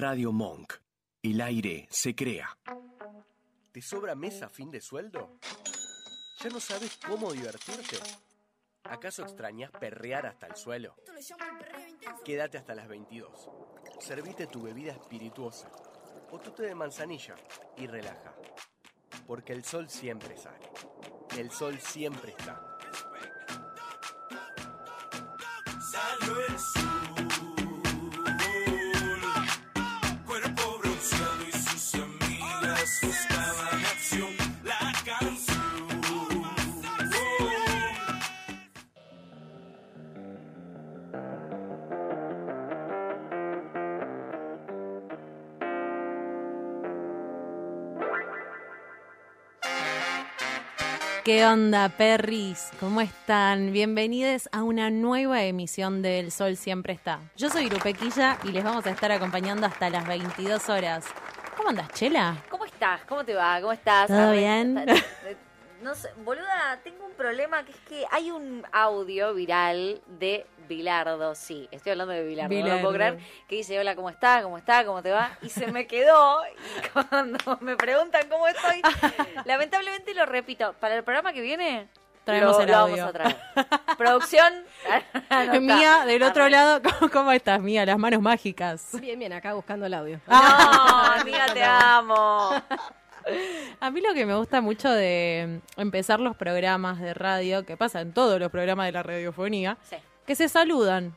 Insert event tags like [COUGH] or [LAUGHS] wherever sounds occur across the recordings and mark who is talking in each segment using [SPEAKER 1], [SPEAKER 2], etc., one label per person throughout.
[SPEAKER 1] Radio Monk. El aire se crea. ¿Te sobra mes a fin de sueldo? ¿Ya no sabes cómo divertirte? ¿Acaso extrañas perrear hasta el suelo? Quédate hasta las 22. Servite tu bebida espirituosa o tu té de manzanilla y relaja. Porque el sol siempre sale. El sol siempre está.
[SPEAKER 2] Salió el sol,
[SPEAKER 3] ¿Qué onda, perris? ¿Cómo están? Bienvenidos a una nueva emisión de El Sol Siempre Está. Yo soy Grupequilla y les vamos a estar acompañando hasta las 22 horas. ¿Cómo andas, Chela?
[SPEAKER 4] ¿Cómo estás? ¿Cómo te va? ¿Cómo estás?
[SPEAKER 3] ¿Todo bien?
[SPEAKER 4] eh, No sé, boluda, tengo un problema que es que hay un audio viral de Bilardo, sí, estoy hablando de Bilardo, no lo
[SPEAKER 3] Bilardo.
[SPEAKER 4] puedo creer, que dice, hola, ¿cómo está? ¿Cómo está? ¿Cómo te va? Y se me quedó, y [LAUGHS] cuando me preguntan cómo estoy, [LAUGHS] lamentablemente lo repito, para el programa que viene,
[SPEAKER 3] Traemos
[SPEAKER 4] lo,
[SPEAKER 3] el
[SPEAKER 4] lo
[SPEAKER 3] audio.
[SPEAKER 4] vamos a traer. Producción. [LAUGHS]
[SPEAKER 3] Mía, del otro
[SPEAKER 4] Arre.
[SPEAKER 3] lado, ¿cómo, cómo estás, Mía? Las manos mágicas.
[SPEAKER 5] Bien, bien, acá buscando el audio.
[SPEAKER 4] No, amiga, te amo.
[SPEAKER 3] A mí lo que me gusta mucho de empezar los programas de radio, que pasa en todos los programas de la radiofonía,
[SPEAKER 4] Sí.
[SPEAKER 3] Que se saludan.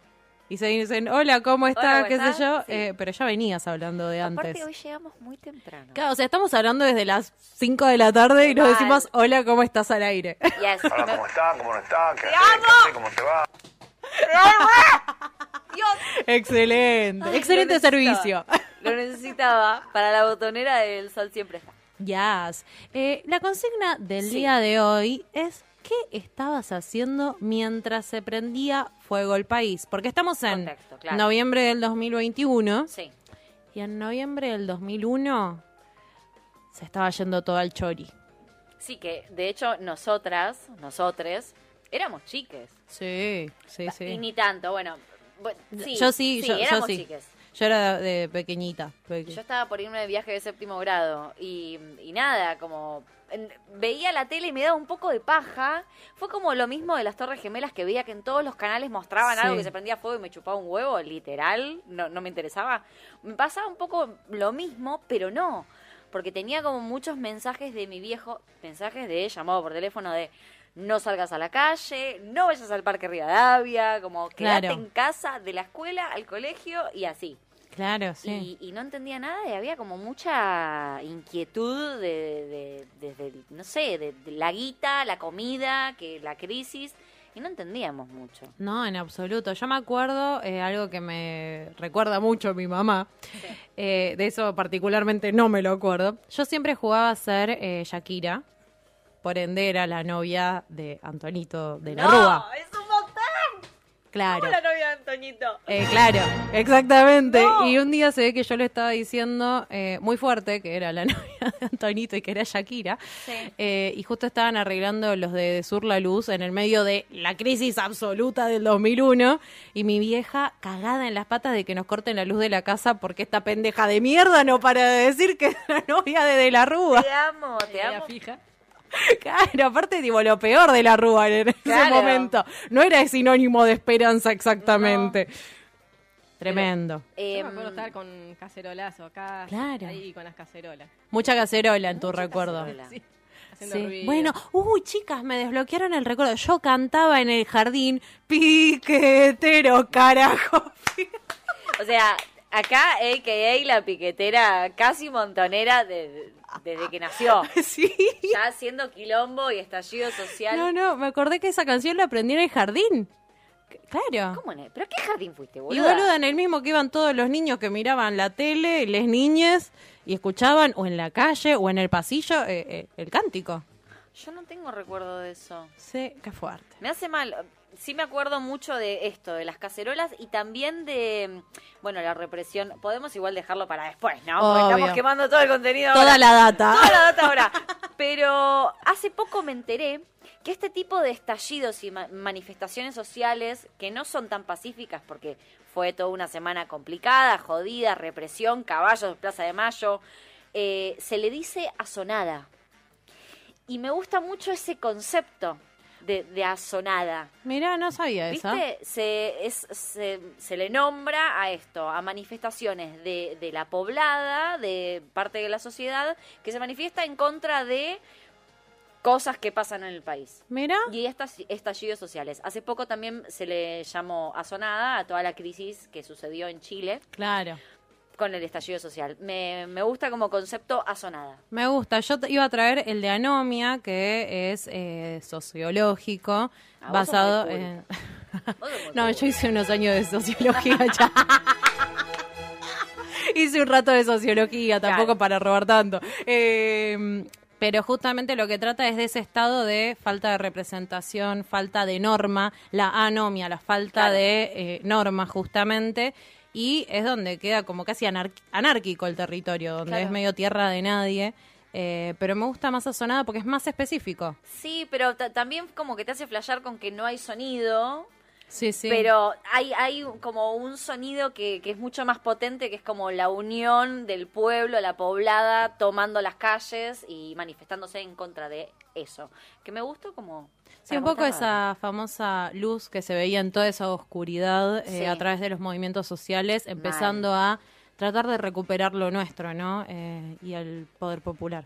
[SPEAKER 3] Y se dicen, hola, ¿cómo estás?
[SPEAKER 4] Hola, ¿cómo
[SPEAKER 3] ¿Qué
[SPEAKER 4] estás?
[SPEAKER 3] sé yo?
[SPEAKER 4] Sí.
[SPEAKER 3] Eh, pero ya venías hablando de antes.
[SPEAKER 4] Aparte, hoy llegamos muy temprano.
[SPEAKER 3] Claro, o sea, estamos hablando desde las 5 de la tarde y nos
[SPEAKER 4] Mal.
[SPEAKER 3] decimos, hola, ¿cómo estás al aire?
[SPEAKER 4] Yes. [LAUGHS]
[SPEAKER 6] Hola, ¿cómo está? ¿Cómo no está? ¿Qué
[SPEAKER 4] ¡Te
[SPEAKER 6] haces? ¿Qué haces? ¿Cómo te va? [LAUGHS]
[SPEAKER 4] Dios.
[SPEAKER 3] excelente,
[SPEAKER 4] Ay,
[SPEAKER 3] excelente
[SPEAKER 4] lo
[SPEAKER 3] servicio.
[SPEAKER 4] Lo necesitaba para la botonera del sol siempre está.
[SPEAKER 3] Yes. Eh, la consigna del
[SPEAKER 4] Sí.
[SPEAKER 3] día de hoy es, ¿qué estabas haciendo mientras se prendía fuego el país? Porque estamos en
[SPEAKER 4] Contexto, claro.
[SPEAKER 3] noviembre del 2021
[SPEAKER 4] Sí.
[SPEAKER 3] y en noviembre del 2001 se estaba yendo todo al chori.
[SPEAKER 4] Sí, que de hecho nosotras, nosotres, éramos chiques.
[SPEAKER 3] Sí, sí,
[SPEAKER 4] Y
[SPEAKER 3] sí.
[SPEAKER 4] ni tanto, bueno. bu- sí,
[SPEAKER 3] yo sí, yo, yo
[SPEAKER 4] éramos
[SPEAKER 3] sí.
[SPEAKER 4] chiques.
[SPEAKER 3] Yo era de, de pequeñita. peque-
[SPEAKER 4] Yo estaba por irme de viaje de séptimo grado y, y nada, como veía la tele y me daba un poco de paja. Fue como lo mismo de las Torres Gemelas que veía que en todos los canales mostraban
[SPEAKER 3] Sí.
[SPEAKER 4] algo que se prendía fuego y me chupaba un huevo, literal, no, no me interesaba. Me pasaba un poco lo mismo, pero no, porque tenía como muchos mensajes de mi viejo, mensajes de llamado por teléfono de no salgas a la calle, no vayas al Parque Rivadavia, como quédate
[SPEAKER 3] Claro.
[SPEAKER 4] en casa, de la escuela al colegio y así.
[SPEAKER 3] Claro, sí.
[SPEAKER 4] Y, y no entendía nada y había como mucha inquietud de, de- desde, el- no sé, de, de la guita, la comida, que la crisis, y no entendíamos mucho.
[SPEAKER 3] No, en absoluto. Yo me acuerdo, eh, algo que me recuerda mucho mi mamá, eh, de eso particularmente no me lo acuerdo. Yo siempre jugaba a ser eh, Shakira, por ende era la novia de Antonito de la Rúa.
[SPEAKER 4] ¡Es un montón!
[SPEAKER 3] Claro.
[SPEAKER 4] ¿Cómo la novia de Antoñito?
[SPEAKER 3] Eh, claro, exactamente.
[SPEAKER 4] No.
[SPEAKER 3] Y un día se ve que yo le estaba diciendo eh, muy fuerte que era la [LAUGHS] novia de Antonito y que era Shakira.
[SPEAKER 4] Sí.
[SPEAKER 3] Eh, y justo estaban arreglando los de, de Sur la Luz en el medio de la crisis absoluta del 2001. Y mi vieja cagada en las patas de que nos corten la luz de la casa porque esta pendeja de mierda no para de decir que es la [LAUGHS] novia de De la Rúa.
[SPEAKER 4] Te amo, te amo.
[SPEAKER 5] fija. [LAUGHS]
[SPEAKER 3] Claro, aparte, tipo, lo peor de la Rúa en ese
[SPEAKER 4] Claro.
[SPEAKER 3] momento. No era sinónimo de esperanza exactamente. Tremendo.
[SPEAKER 4] Em,
[SPEAKER 5] Yo me acuerdo estar con cacerolazo acá.
[SPEAKER 3] Claro.
[SPEAKER 5] Ahí con las cacerolas.
[SPEAKER 3] Mucha cacerola en tu
[SPEAKER 4] Mucha
[SPEAKER 3] recuerdo.
[SPEAKER 4] cacerola.
[SPEAKER 5] Sí. Haciendo
[SPEAKER 3] Sí.
[SPEAKER 5] ruido.
[SPEAKER 3] Bueno, uy, chicas, me desbloquearon el recuerdo. Yo cantaba en el jardín, piquetero, carajo. [LAUGHS]
[SPEAKER 4] O sea, acá, a.k.a. la piquetera casi montonera de- desde que nació. [LAUGHS]
[SPEAKER 3] sí.
[SPEAKER 4] Ya haciendo quilombo y estallido social.
[SPEAKER 3] No, no, me acordé que esa canción la aprendí en el jardín. Claro.
[SPEAKER 4] ¿Cómo no? ¿Pero a qué jardín fuiste,
[SPEAKER 3] Y
[SPEAKER 4] boluda?
[SPEAKER 3] boluda, en el mismo que iban todos los niños que miraban la tele, les niñes, y escuchaban, o en la calle, o en el pasillo, eh, eh, el cántico.
[SPEAKER 4] Yo no tengo recuerdo de eso.
[SPEAKER 3] Sí, qué fuerte.
[SPEAKER 4] Me hace mal. Sí me acuerdo mucho de esto, de las cacerolas y también de, bueno, la represión. Podemos igual dejarlo para después, ¿no? Porque
[SPEAKER 3] Obvio.
[SPEAKER 4] estamos quemando todo el contenido.
[SPEAKER 3] Toda
[SPEAKER 4] ahora.
[SPEAKER 3] la data.
[SPEAKER 4] Toda la data ahora. Pero hace poco me enteré que este tipo de estallidos y ma- manifestaciones sociales que no son tan pacíficas porque fue toda una semana complicada, jodida, represión, caballos, Plaza de Mayo, eh, se le dice asonada. Y me gusta mucho ese concepto de, de asonada.
[SPEAKER 3] Mira, no sabía esa.
[SPEAKER 4] ¿Viste? Se, es, se, se le nombra a esto, a manifestaciones de, de la poblada, de parte de la sociedad, que se manifiesta en contra de cosas que pasan en el país.
[SPEAKER 3] Mira.
[SPEAKER 4] Y estas estallidos sociales. Hace poco también se le llamó asonada a toda la crisis que sucedió en Chile
[SPEAKER 3] Claro.
[SPEAKER 4] Con el estallido social. Me, me gusta como concepto asonada.
[SPEAKER 3] Me gusta. Yo te iba a traer el de anomia, que es eh, sociológico,
[SPEAKER 4] Ah,
[SPEAKER 3] basado
[SPEAKER 4] cool.
[SPEAKER 3] en... [LAUGHS] No,
[SPEAKER 4] cool.
[SPEAKER 3] yo hice unos años de sociología ya. [LAUGHS] hice un rato de sociología, tampoco
[SPEAKER 4] Claro.
[SPEAKER 3] para robar tanto. Eh, pero justamente lo que trata es de ese estado de falta de representación, falta de norma, la anomia, la falta
[SPEAKER 4] Claro.
[SPEAKER 3] de eh, norma justamente. Y es donde queda como casi anárquico el territorio, donde
[SPEAKER 4] Claro.
[SPEAKER 3] es medio tierra de nadie. Eh, pero me gusta más Azonada porque es más específico.
[SPEAKER 4] Sí, pero ta- también como que te hace flashear con que no hay sonido.
[SPEAKER 3] Sí, sí.
[SPEAKER 4] Pero hay, hay como un sonido que, que es mucho más potente, que es como la unión del pueblo, la poblada, tomando las calles y manifestándose en contra de eso. Que me gustó como...
[SPEAKER 3] Sí, un poco esa famosa luz que se veía en toda esa oscuridad eh, a través de los movimientos sociales, empezando a tratar de recuperar lo nuestro, ¿no? Eh, y el poder popular.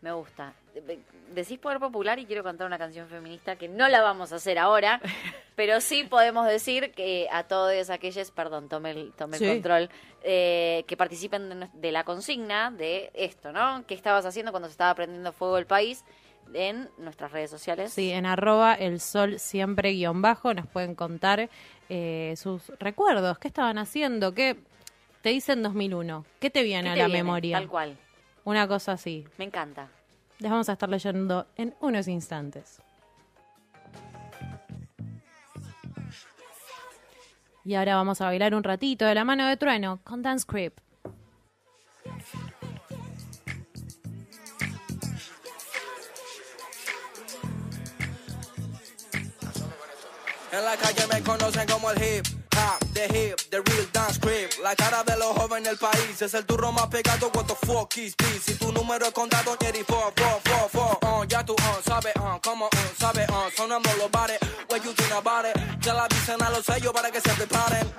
[SPEAKER 4] Me gusta. De- Decís poder popular y quiero cantar una canción feminista que no la vamos a hacer ahora, [LAUGHS] pero sí podemos decir que a todos aquellos, perdón, tome el, tome el control, eh, que participen de la consigna de esto, ¿no? ¿Qué estabas haciendo cuando se estaba prendiendo fuego el país? En nuestras redes sociales.
[SPEAKER 3] Sí, en arroba el sol siempre guion bajo nos pueden contar eh, sus recuerdos, qué estaban haciendo, qué te dicen 2001, qué te
[SPEAKER 4] ¿Qué
[SPEAKER 3] viene a
[SPEAKER 4] te
[SPEAKER 3] la
[SPEAKER 4] viene?
[SPEAKER 3] memoria,
[SPEAKER 4] Tal cual.
[SPEAKER 3] una cosa así.
[SPEAKER 4] Me encanta.
[SPEAKER 3] Les vamos a estar leyendo en unos instantes. Y ahora vamos a bailar un ratito de la mano de Trueno con Dance Creep.
[SPEAKER 2] En la calle me conocen como el hip hop, the hip, the real dance creep. La cara de los jóvenes del país es el turro más pegado. What the fuck is this? Si tu número es contado, Jerry, four, four, four, four. Uh, ya tú, uh, sabes, uh, como, uh, sabes, uh, sonando los bares. What you think about it? Ya la dicen a los sellos para que se preparen.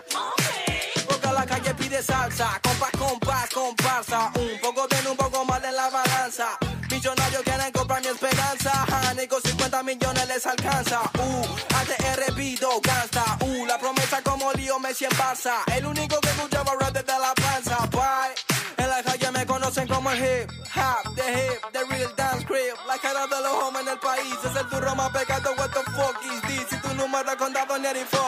[SPEAKER 2] Porque la calle pide salsa, compás, compás, comparsa. Un poco tiene un poco más de la balanza. Millonarios quieren comprar mi esperanza. Ni con 50 millones les alcanza. Uh, ATR pido gasta. Uh, la promesa como lío Messi en Barça. El único que escuchaba rap desde la panza. Bye. En la calle me conocen como el hip hop, the hip, the real dance creep. La cara de los jóvenes del país es el turro más pegado. What the fuck is this? Si tu número es contado, ni fo,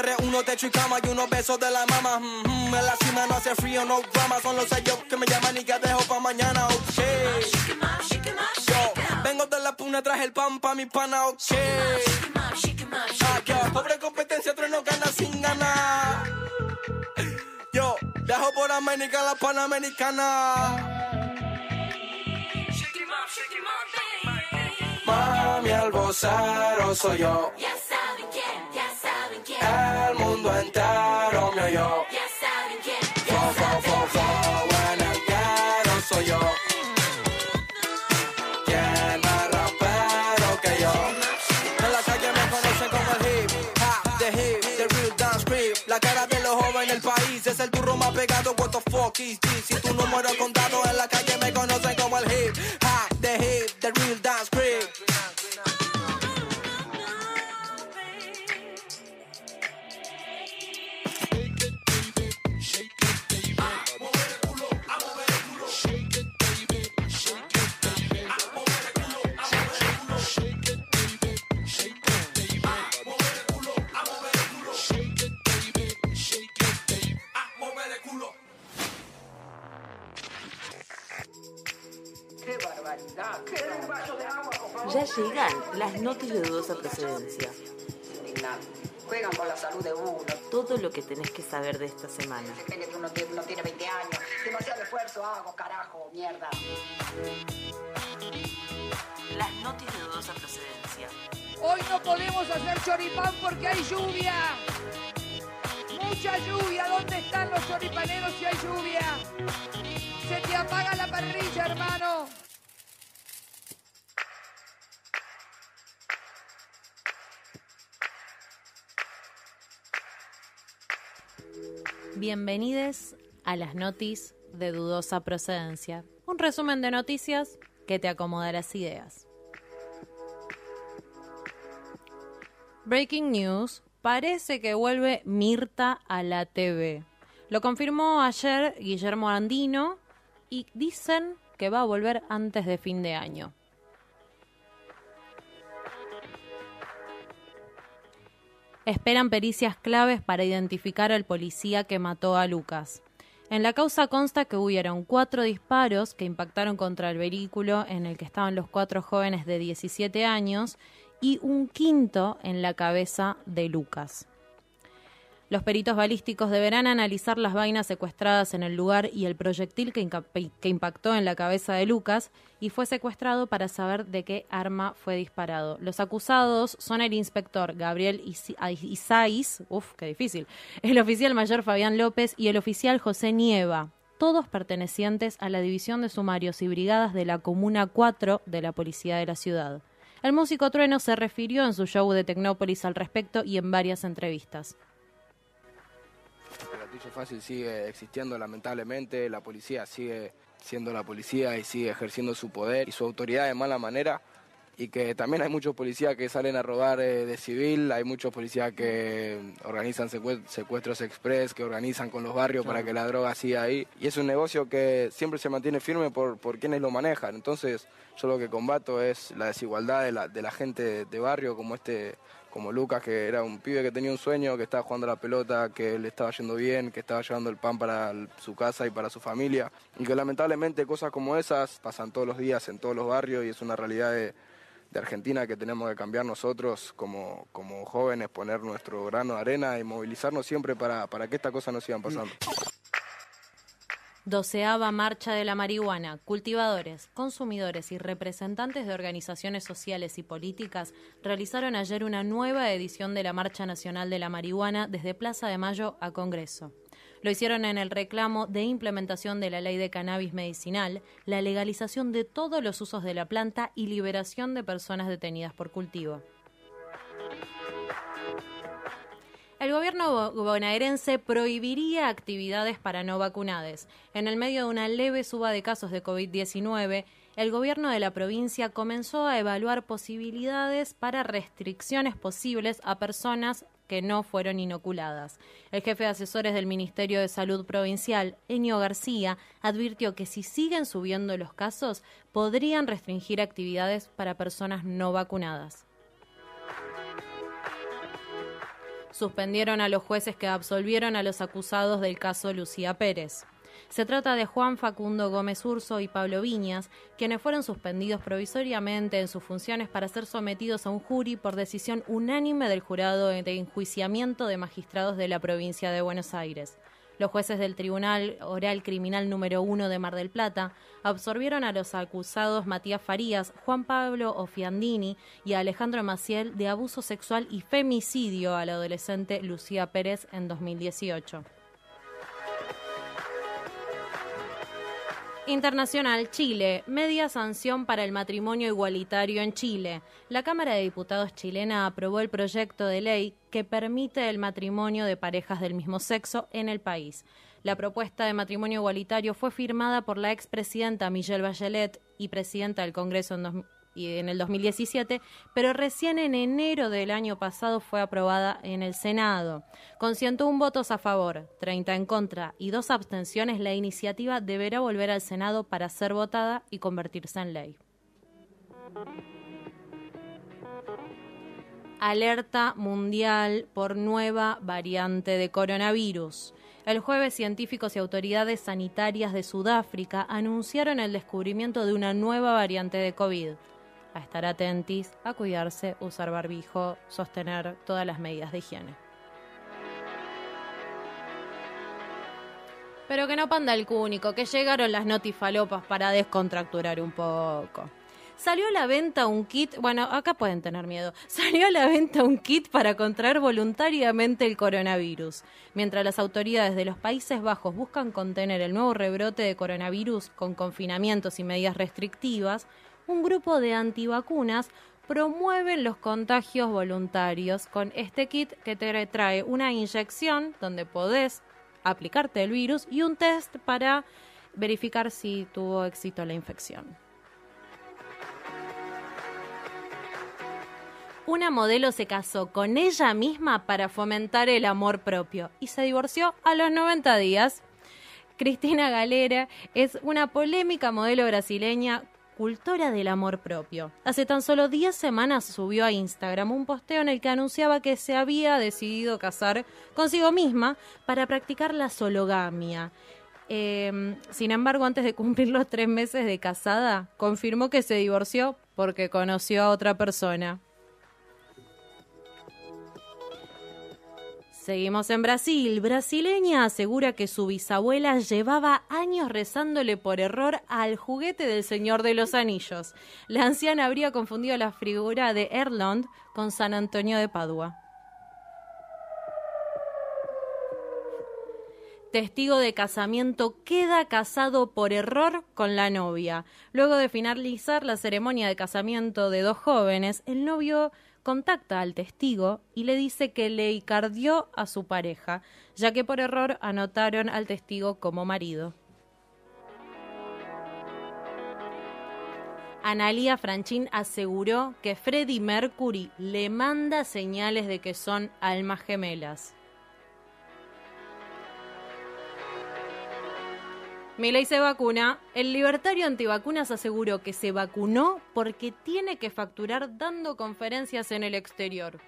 [SPEAKER 2] PR1, techo y cama y unos besos de la mama. Mm -hmm, en la cima no hace frío, no drama. Son los sellos que me llaman y que dejo pa' mañana,
[SPEAKER 6] oh shit.
[SPEAKER 2] Vengo de la puna, traje el pan pa' mi pana,
[SPEAKER 6] oh shit.
[SPEAKER 2] Ah, yo, pobre competencia, trueno gana sin ganar. Yo, dejo por América la panamericana. Mami, al oh, soy yo.
[SPEAKER 6] Ya saben quién.
[SPEAKER 2] El mundo entero me oyó.
[SPEAKER 6] ya saben quién,
[SPEAKER 2] Fo, fo, fo, fo, en el guero soy yo. ¿Quién más rapero que yo? En la calle me conocen como el hip hop, the hip, the real dance creep. La cara de los jóvenes del país es el turro más pegado. What the fuck is this? Si tu número es contado
[SPEAKER 7] esta semana.
[SPEAKER 8] Depende que uno, tiene- uno tiene 20 años. Demasiado esfuerzo hago, carajo, mierda.
[SPEAKER 7] Las noticias de dudosa procedencia.
[SPEAKER 8] Hoy no podemos hacer choripán porque hay lluvia. Mucha lluvia. ¿Dónde están los choripaneros si hay lluvia? Se te apaga la parrilla, hermano.
[SPEAKER 3] Bienvenidos a las notis de dudosa procedencia. Un resumen de noticias que te acomoda las ideas. Breaking news. Parece que vuelve Mirta a la TV. Lo confirmó ayer Guillermo Andino y dicen que va a volver antes de fin de año. Esperan pericias claves para identificar al policía que mató a Lucas. En la causa consta que hubieron cuatro disparos que impactaron contra el vehículo en el que estaban los cuatro jóvenes de 17 años y un quinto en la cabeza de Lucas. Los peritos balísticos deberán analizar las vainas secuestradas en el lugar y el proyectil que, impactó en la cabeza de Lucas y fue secuestrado para saber de qué arma fue disparado. Los acusados son el inspector Gabriel Isais, qué difícil, el oficial mayor Fabián López y el oficial José Nieva, todos pertenecientes a la División de Sumarios y Brigadas de la Comuna 4 de la Policía de la Ciudad. El músico Trueno se refirió en su show de Tecnópolis al respecto y en varias entrevistas.
[SPEAKER 2] El gatillo fácil sigue existiendo lamentablemente, la policía sigue siendo la policía y sigue ejerciendo su poder y su autoridad de mala manera. Y que también hay muchos policías que salen a robar eh, de civil, hay muchos policías que organizan secue- secuestros express, que organizan con los barrios para que la droga siga ahí. Y es un negocio que siempre se mantiene firme por, por quienes lo manejan, entonces yo lo que combato es la desigualdad de la, de la gente de barrio como este como Lucas, que era un pibe que tenía un sueño, que estaba jugando la pelota, que le estaba yendo bien, que estaba llevando el pan para su casa y para su familia. Y que lamentablemente cosas como esas pasan todos los días en todos los barrios y es una realidad de, de Argentina que tenemos que cambiar nosotros como, como jóvenes, poner nuestro grano de arena y movilizarnos siempre para, para que estas cosas no sigan pasando.
[SPEAKER 3] Doceava Marcha de la Marihuana. Cultivadores, consumidores y representantes de organizaciones sociales y políticas realizaron ayer una nueva edición de la Marcha Nacional de la Marihuana desde Plaza de Mayo a Congreso. Lo hicieron en el reclamo de implementación de la ley de cannabis medicinal, la legalización de todos los usos de la planta y liberación de personas detenidas por cultivo. El gobierno bo- bonaerense prohibiría actividades para no vacunades. En el medio de una leve suba de casos de COVID-19, el gobierno de la provincia comenzó a evaluar posibilidades para restricciones posibles a personas que no fueron inoculadas. El jefe de asesores del Ministerio de Salud Provincial, Enio García, advirtió que si siguen subiendo los casos, podrían restringir actividades para personas no vacunadas. Suspendieron a los jueces que absolvieron a los acusados del caso Lucía Pérez. Se trata de Juan Facundo Gómez Urso y Pablo Viñas, quienes fueron suspendidos provisoriamente en sus funciones para ser sometidos a un jury por decisión unánime del jurado de enjuiciamiento de magistrados de la provincia de Buenos Aires. Los jueces del Tribunal Oral Criminal número 1 de Mar del Plata absorbieron a los acusados Matías Farías, Juan Pablo Ofiandini y a Alejandro Maciel de abuso sexual y femicidio a la adolescente Lucía Pérez en 2018. Internacional Chile, media sanción para el matrimonio igualitario en Chile. La Cámara de Diputados chilena aprobó el proyecto de ley que permite el matrimonio de parejas del mismo sexo en el país. La propuesta de matrimonio igualitario fue firmada por la expresidenta Michelle Bachelet y presidenta del Congreso en, y en el 2017, pero recién en enero del año pasado fue aprobada en el Senado. Con 101 votos a favor, 30 en contra y dos abstenciones, la iniciativa deberá volver al Senado para ser votada y convertirse en ley. Alerta mundial por nueva variante de coronavirus. El jueves, científicos y autoridades sanitarias de Sudáfrica anunciaron el descubrimiento de una nueva variante de COVID. A estar atentis, a cuidarse, usar barbijo, sostener todas las medidas de higiene. Pero que no panda el cúnico, que llegaron las notifalopas para descontracturar un poco. Salió a la venta un kit, bueno, acá pueden tener miedo. Salió a la venta un kit para contraer voluntariamente el coronavirus. Mientras las autoridades de los Países Bajos buscan contener el nuevo rebrote de coronavirus con confinamientos y medidas restrictivas, un grupo de antivacunas promueven los contagios voluntarios con este kit que te trae una inyección donde podés aplicarte el virus y un test para verificar si tuvo éxito la infección. Una modelo se casó con ella misma para fomentar el amor propio y se divorció a los 90 días. Cristina Galera es una polémica modelo brasileña cultora del amor propio. Hace tan solo 10 semanas subió a Instagram un posteo en el que anunciaba que se había decidido casar consigo misma para practicar la sologamia. Eh, sin embargo, antes de cumplir los tres meses de casada, confirmó que se divorció porque conoció a otra persona. Seguimos en Brasil. Brasileña asegura que su bisabuela llevaba años rezándole por error al juguete del Señor de los Anillos. La anciana habría confundido la figura de Erlond con San Antonio de Padua. Testigo de casamiento queda casado por error con la novia. Luego de finalizar la ceremonia de casamiento de dos jóvenes, el novio contacta al testigo y le dice que le icardió a su pareja, ya que por error anotaron al testigo como marido. Analia Franchín aseguró que Freddie Mercury le manda señales de que son almas gemelas. Milei se vacuna. El libertario antivacunas aseguró que se vacunó porque tiene que facturar dando conferencias en el exterior.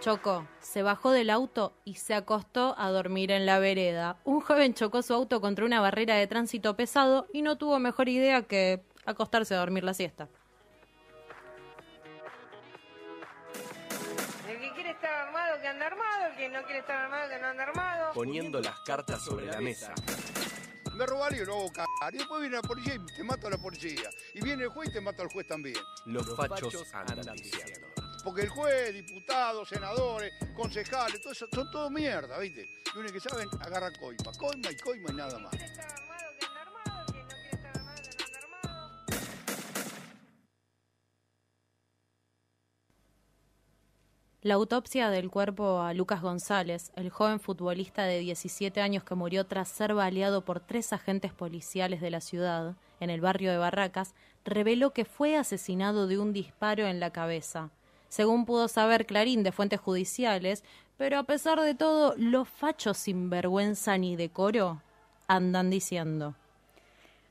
[SPEAKER 3] Chocó, se bajó del auto y se acostó a dormir en la vereda. Un joven chocó su auto contra una barrera de tránsito pesado y no tuvo mejor idea que acostarse a dormir la siesta.
[SPEAKER 9] El que quiere estar armado, que anda armado. Que no quiere estar armado, que no anda armado.
[SPEAKER 1] Poniendo las cartas sobre la mesa.
[SPEAKER 10] Me robaron y lo hago cagar. Y después viene la policía y te mata a la policía. Y viene el juez y te mata al juez también.
[SPEAKER 1] Los fachos andan diciendo.
[SPEAKER 10] Porque el juez, diputados, senadores, concejales, todo eso, son todo mierda, ¿viste? Lo único que saben, agarra coima. Coima y coima y nada más.
[SPEAKER 3] La autopsia del cuerpo a Lucas González, el joven futbolista de 17 años que murió tras ser baleado por tres agentes policiales de la ciudad, en el barrio de Barracas, reveló que fue asesinado de un disparo en la cabeza. Según pudo saber Clarín de fuentes judiciales, pero a pesar de todo, los fachos sin vergüenza ni decoro andan diciendo.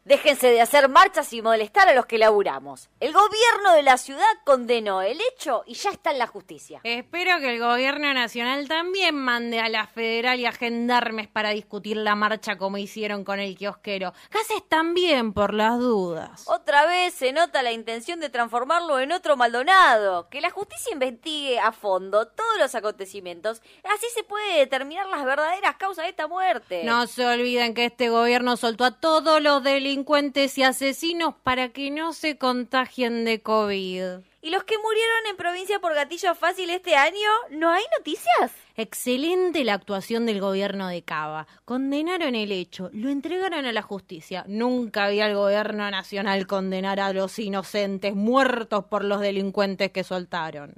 [SPEAKER 4] Déjense de hacer marchas y molestar a los que laburamos. El gobierno de la ciudad condenó el hecho y ya está en la justicia.
[SPEAKER 3] Espero que el gobierno nacional también mande a la federal y a gendarmes para discutir la marcha como hicieron con el kiosquero. Cases también por las dudas.
[SPEAKER 4] Otra vez se nota la intención de transformarlo en otro Maldonado. Que la justicia investigue a fondo todos los acontecimientos. Así se puede determinar las verdaderas causas de esta muerte.
[SPEAKER 3] No se olviden que este gobierno soltó a todos los delincuentes y asesinos para que no se contagien de COVID.
[SPEAKER 4] ¿Y los que murieron en provincia por gatillo fácil este año? ¿No hay noticias?
[SPEAKER 3] Excelente la actuación del gobierno de Cava. Condenaron el hecho, lo entregaron a la justicia. Nunca había el gobierno nacional condenar a los inocentes muertos por los delincuentes que soltaron.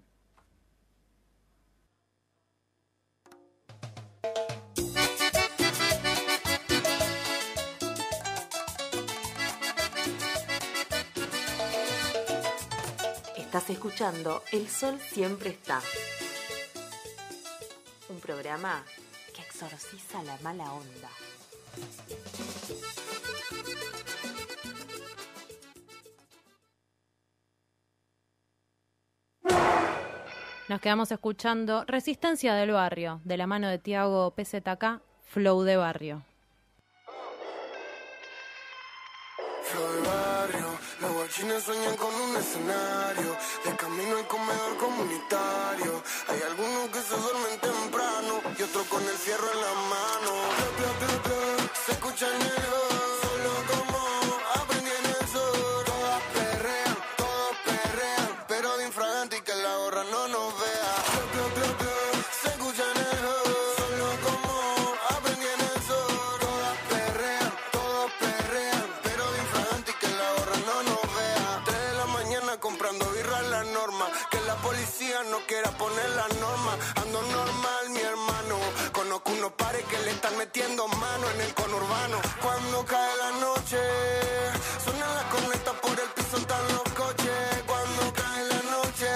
[SPEAKER 7] Estás escuchando El Sol Siempre Está. Un programa que exorciza la mala onda.
[SPEAKER 3] Nos quedamos escuchando Resistencia del Barrio, de la mano de Tiago PZK, Flow de Barrio.
[SPEAKER 11] Guachines sueñan con un escenario. De camino al comedor comunitario. Hay algunos que se duermen temprano y otros con el fierro en la mano. Se escucha el hood, poner la norma. Ando normal, mi hermano. Conozco unos pares que le están metiendo mano en el conurbano. Cuando cae la noche, suenan las cornetas por el piso, están los coches. Cuando cae la noche,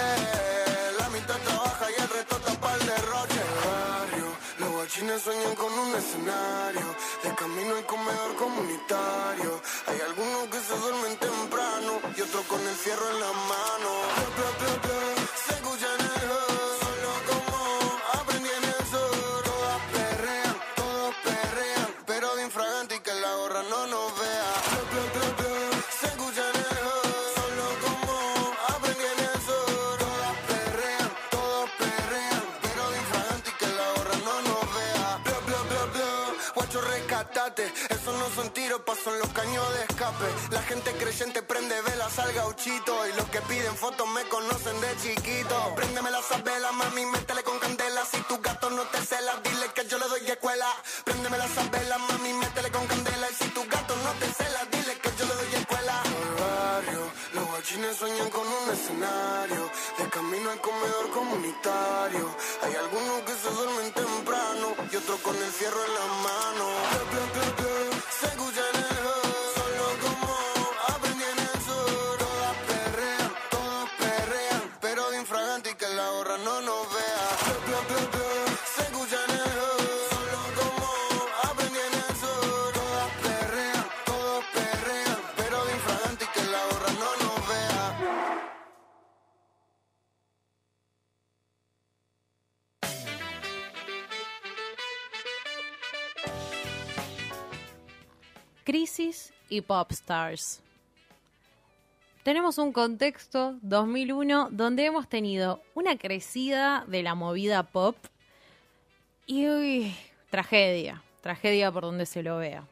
[SPEAKER 11] la mitad trabaja y el resto tapa el derroche. Barrio, los guachines sueñan con un escenario. De camino al comedor comunitario. Hay algunos que se duermen temprano y otros con el fierro en la mano. La gente creyente prende velas al gauchito y los que piden fotos me conocen de chiquito. Préndeme las velas, mami, métele con candela. Si tu gato no te cela, dile que yo le doy escuela. Préndeme las velas, mami, métele con candela. Y si tu gato no te cela, dile que yo le doy escuela. Por barrio, los guachines sueñan con un escenario. De camino al comedor comunitario. Hay algunos que se duermen temprano y otros con el fierro en la mano. Y
[SPEAKER 3] Popstars. Tenemos un contexto 2001 donde hemos tenido una crecida de la movida pop y uy, tragedia, tragedia por donde se lo vea.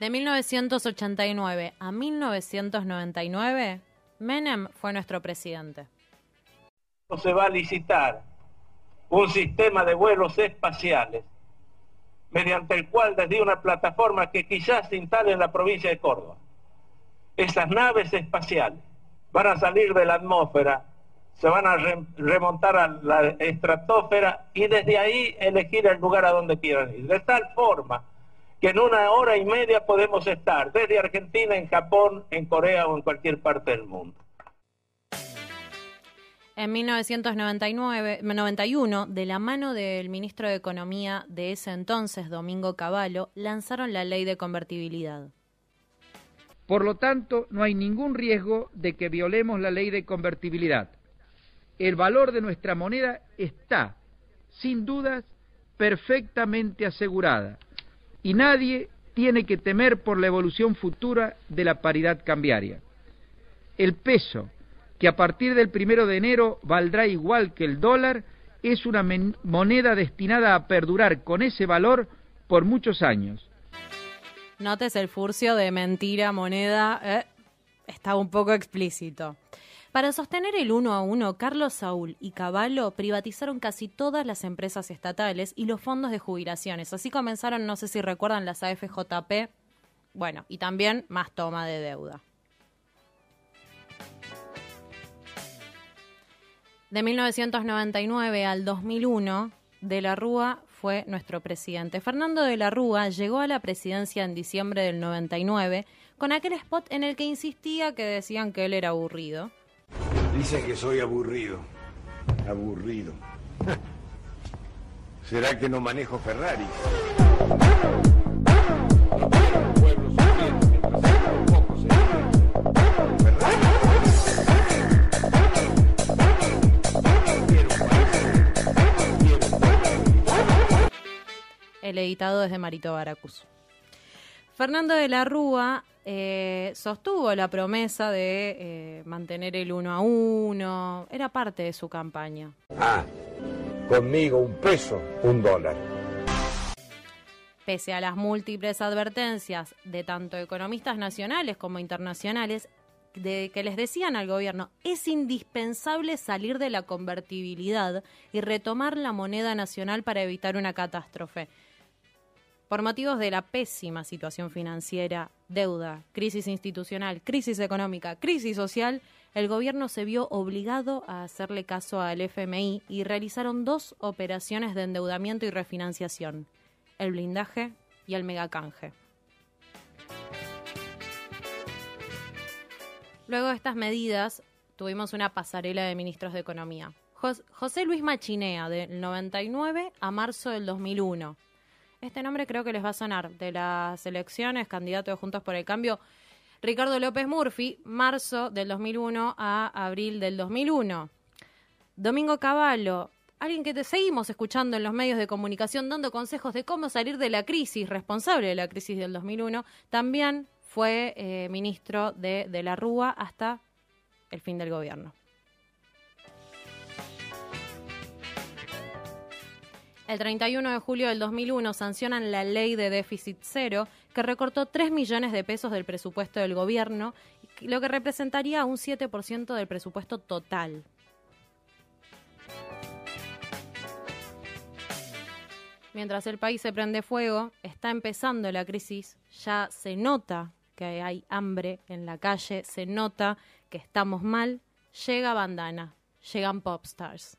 [SPEAKER 3] De 1989 a 1999, Menem fue nuestro presidente.
[SPEAKER 12] se va a licitar un sistema de vuelos espaciales mediante el cual desde una plataforma que quizás se instale en la provincia de Córdoba, esas naves espaciales van a salir de la atmósfera, se van a re- remontar a la estratosfera y desde ahí elegir el lugar a donde quieran ir. De tal forma que en una hora y media podemos estar desde Argentina, en Japón, en Corea o en cualquier parte del mundo.
[SPEAKER 3] En 1999, 91, de la mano del ministro de Economía de ese entonces, Domingo Cavallo, lanzaron la ley de convertibilidad.
[SPEAKER 13] Por lo tanto, no hay ningún riesgo de que violemos la ley de convertibilidad. El valor de nuestra moneda está, sin dudas, perfectamente asegurada y nadie tiene que temer por la evolución futura de la paridad cambiaria. El peso, que a partir del primero de enero valdrá igual que el dólar, es una moneda destinada a perdurar con ese valor por muchos años.
[SPEAKER 3] Notes el furcio de mentira, moneda, eh, está un poco explícito. Para sostener el uno a uno, Carlos Saúl y Cavallo privatizaron casi todas las empresas estatales y los fondos de jubilaciones. Así comenzaron, no sé si recuerdan, las AFJP. Bueno, y también más toma de deuda. De 1999 al 2001, De la Rúa fue nuestro presidente. Fernando de la Rúa llegó a la presidencia en diciembre del 99 con aquel spot en el que insistía que decían que él era aburrido.
[SPEAKER 14] Dicen que soy aburrido. Aburrido. [LAUGHS] ¿Será que no manejo Ferrari?
[SPEAKER 3] El editado desde Marito Baracus. Fernando de la Rúa eh, sostuvo la promesa de eh, mantener el uno a uno. Era parte de su campaña.
[SPEAKER 14] Ah, conmigo un peso, un dólar.
[SPEAKER 3] Pese a las múltiples advertencias de tanto economistas nacionales como internacionales, de que les decían al gobierno, es indispensable salir de la convertibilidad y retomar la moneda nacional para evitar una catástrofe. Por motivos de la pésima situación financiera, deuda, crisis institucional, crisis económica, crisis social, el gobierno se vio obligado a hacerle caso al FMI y realizaron dos operaciones de endeudamiento y refinanciación, el blindaje y el megacanje. Luego de estas medidas, tuvimos una pasarela de ministros de Economía. Jos- José Luis Machinea, del 99 a marzo del 2001. Este nombre creo que les va a sonar. De las elecciones, candidato de Juntos por el Cambio, Ricardo López Murphy, marzo del 2001 a abril del 2001. Domingo Cavallo, alguien que te seguimos escuchando en los medios de comunicación dando consejos de cómo salir de la crisis, responsable de la crisis del 2001, también fue eh, ministro de, de la Rúa hasta el fin del gobierno. El 31 de julio del 2001 sancionan la ley de déficit cero que recortó 3 millones de pesos del presupuesto del gobierno, lo que representaría un 7% del presupuesto total. Mientras el país se prende fuego, está empezando la crisis, ya se nota que hay hambre en la calle, se nota que estamos mal, llega bandana, llegan popstars.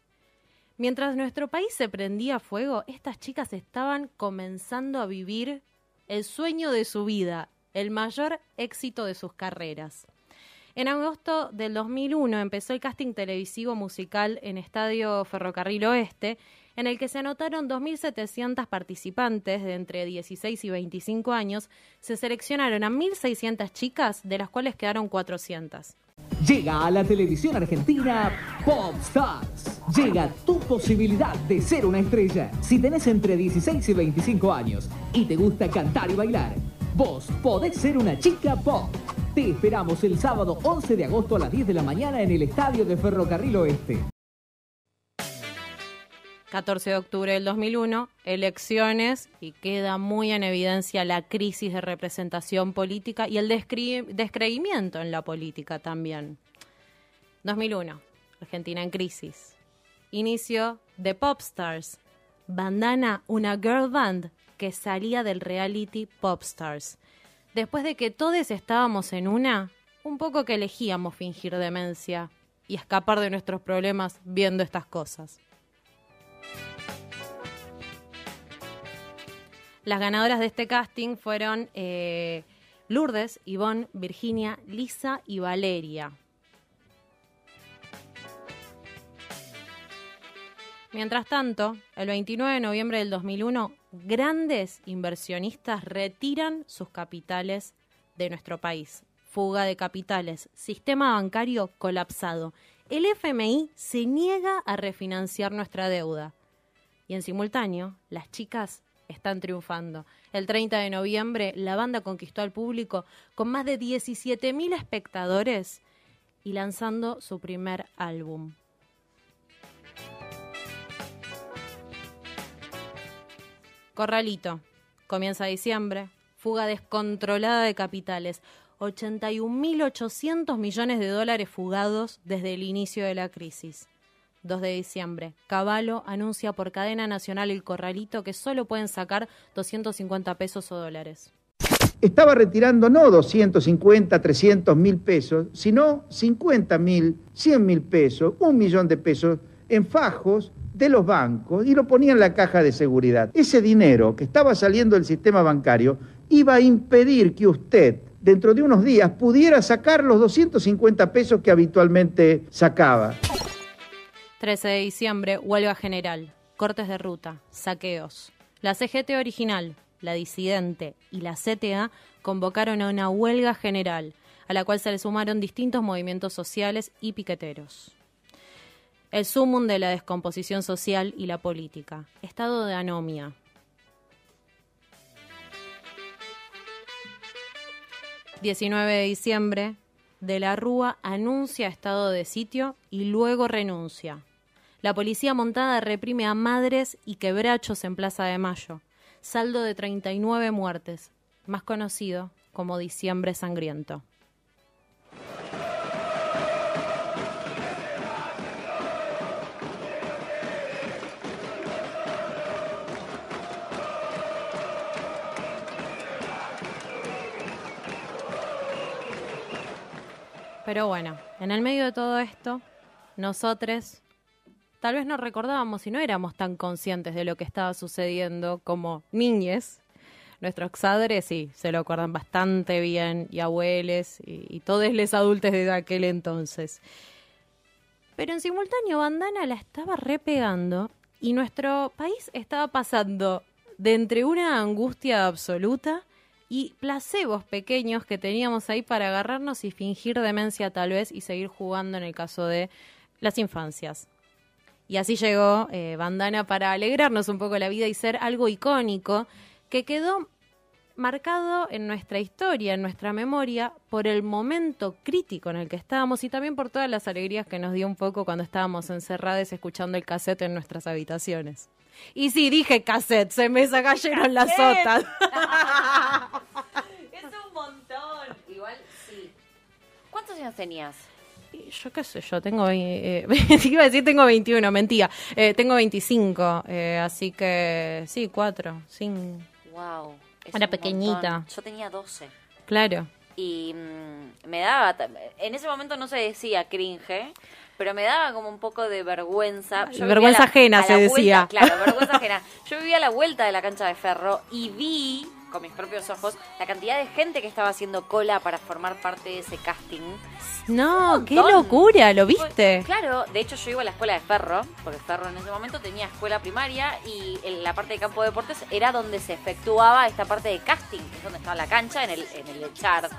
[SPEAKER 3] Mientras nuestro país se prendía fuego, estas chicas estaban comenzando a vivir el sueño de su vida, el mayor éxito de sus carreras. En agosto del 2001 empezó el casting televisivo musical en Estadio Ferrocarril Oeste, en el que se anotaron 2.700 participantes de entre 16 y 25 años. Se seleccionaron a 1.600 chicas, de las cuales quedaron 400.
[SPEAKER 15] Llega a la televisión argentina Popstars. Llega tu posibilidad de ser una estrella. Si tenés entre 16 y 25 años y te gusta cantar y bailar, vos podés ser una chica pop. Te esperamos el sábado 11 de agosto a las 10 de la mañana en el estadio de Ferrocarril Oeste.
[SPEAKER 3] 14 de octubre del 2001, elecciones y queda muy en evidencia la crisis de representación política y el descre- descreimiento en la política también. 2001, Argentina en crisis. Inicio de Popstars. Bandana, una girl band que salía del reality Popstars. Después de que todos estábamos en una, un poco que elegíamos fingir demencia y escapar de nuestros problemas viendo estas cosas. Las ganadoras de este casting fueron eh, Lourdes, Ivonne, Virginia, Lisa y Valeria. Mientras tanto, el 29 de noviembre del 2001, grandes inversionistas retiran sus capitales de nuestro país. Fuga de capitales, sistema bancario colapsado. El FMI se niega a refinanciar nuestra deuda. Y en simultáneo, las chicas están triunfando. El 30 de noviembre, la banda conquistó al público con más de 17.000 espectadores y lanzando su primer álbum. Corralito. Comienza diciembre. Fuga descontrolada de capitales. 81.800 millones de dólares fugados desde el inicio de la crisis. 2 de diciembre. Caballo anuncia por cadena nacional el corralito que solo pueden sacar 250 pesos o dólares.
[SPEAKER 16] estaba retirando no 250, 300 mil pesos, sino 50 mil, 100 mil pesos, un millón de pesos en fajos de los bancos y lo ponía en la caja de seguridad. Ese dinero que estaba saliendo del sistema bancario iba a impedir que usted dentro de unos días pudiera sacar los 250 pesos que habitualmente sacaba.
[SPEAKER 3] 13 de diciembre, huelga general, cortes de ruta, saqueos. La CGT original, la disidente y la CTA convocaron a una huelga general, a la cual se le sumaron distintos movimientos sociales y piqueteros. El sumum de la descomposición social y la política, estado de anomia. 19 de diciembre, de la Rúa anuncia estado de sitio y luego renuncia. La policía montada reprime a madres y quebrachos en Plaza de Mayo. Saldo de 39 muertes, más conocido como Diciembre Sangriento. Pero bueno, en el medio de todo esto, nosotros tal vez no recordábamos y no éramos tan conscientes de lo que estaba sucediendo como niñes. Nuestros padres sí, se lo acuerdan bastante bien, y abuelos, y, y todos los adultos de aquel entonces. Pero en simultáneo, Bandana la estaba repegando y nuestro país estaba pasando de entre una angustia absoluta y placebos pequeños que teníamos ahí para agarrarnos y fingir demencia tal vez y seguir jugando en el caso de las infancias. Y así llegó eh, Bandana para alegrarnos un poco la vida y ser algo icónico que quedó marcado en nuestra historia, en nuestra memoria, por el momento crítico en el que estábamos y también por todas las alegrías que nos dio un poco cuando estábamos encerrados escuchando el cassette en nuestras habitaciones. Y sí, dije cassette, se me cayeron las sotas. [LAUGHS]
[SPEAKER 4] Es un montón. Igual sí. ¿Cuántos años tenías?
[SPEAKER 3] Yo qué sé, yo tengo, eh, [LAUGHS] iba a decir tengo 21, mentira, eh, tengo 25, eh, así que sí, 4, 5.
[SPEAKER 4] Wow. es
[SPEAKER 3] Era pequeñita.
[SPEAKER 4] montón. Yo tenía 12.
[SPEAKER 3] Claro.
[SPEAKER 4] Y mm, me daba. En ese momento no se decía cringe, pero me daba como un poco de vergüenza. Yo
[SPEAKER 3] Vergüenza
[SPEAKER 4] la-
[SPEAKER 3] ajena se
[SPEAKER 4] vuelta-
[SPEAKER 3] decía.
[SPEAKER 4] Claro, vergüenza [LAUGHS] ajena. Yo vivía a la vuelta de la cancha de ferro y vi con mis propios ojos la cantidad de gente que estaba haciendo cola para formar parte de ese casting.
[SPEAKER 3] No, qué locura, ¿lo viste?
[SPEAKER 4] Claro, de hecho yo iba a la escuela de Ferro, porque Ferro en ese momento tenía escuela primaria y en la parte de campo de deportes era donde se efectuaba esta parte de casting, que es donde estaba la cancha, en el, en el echar,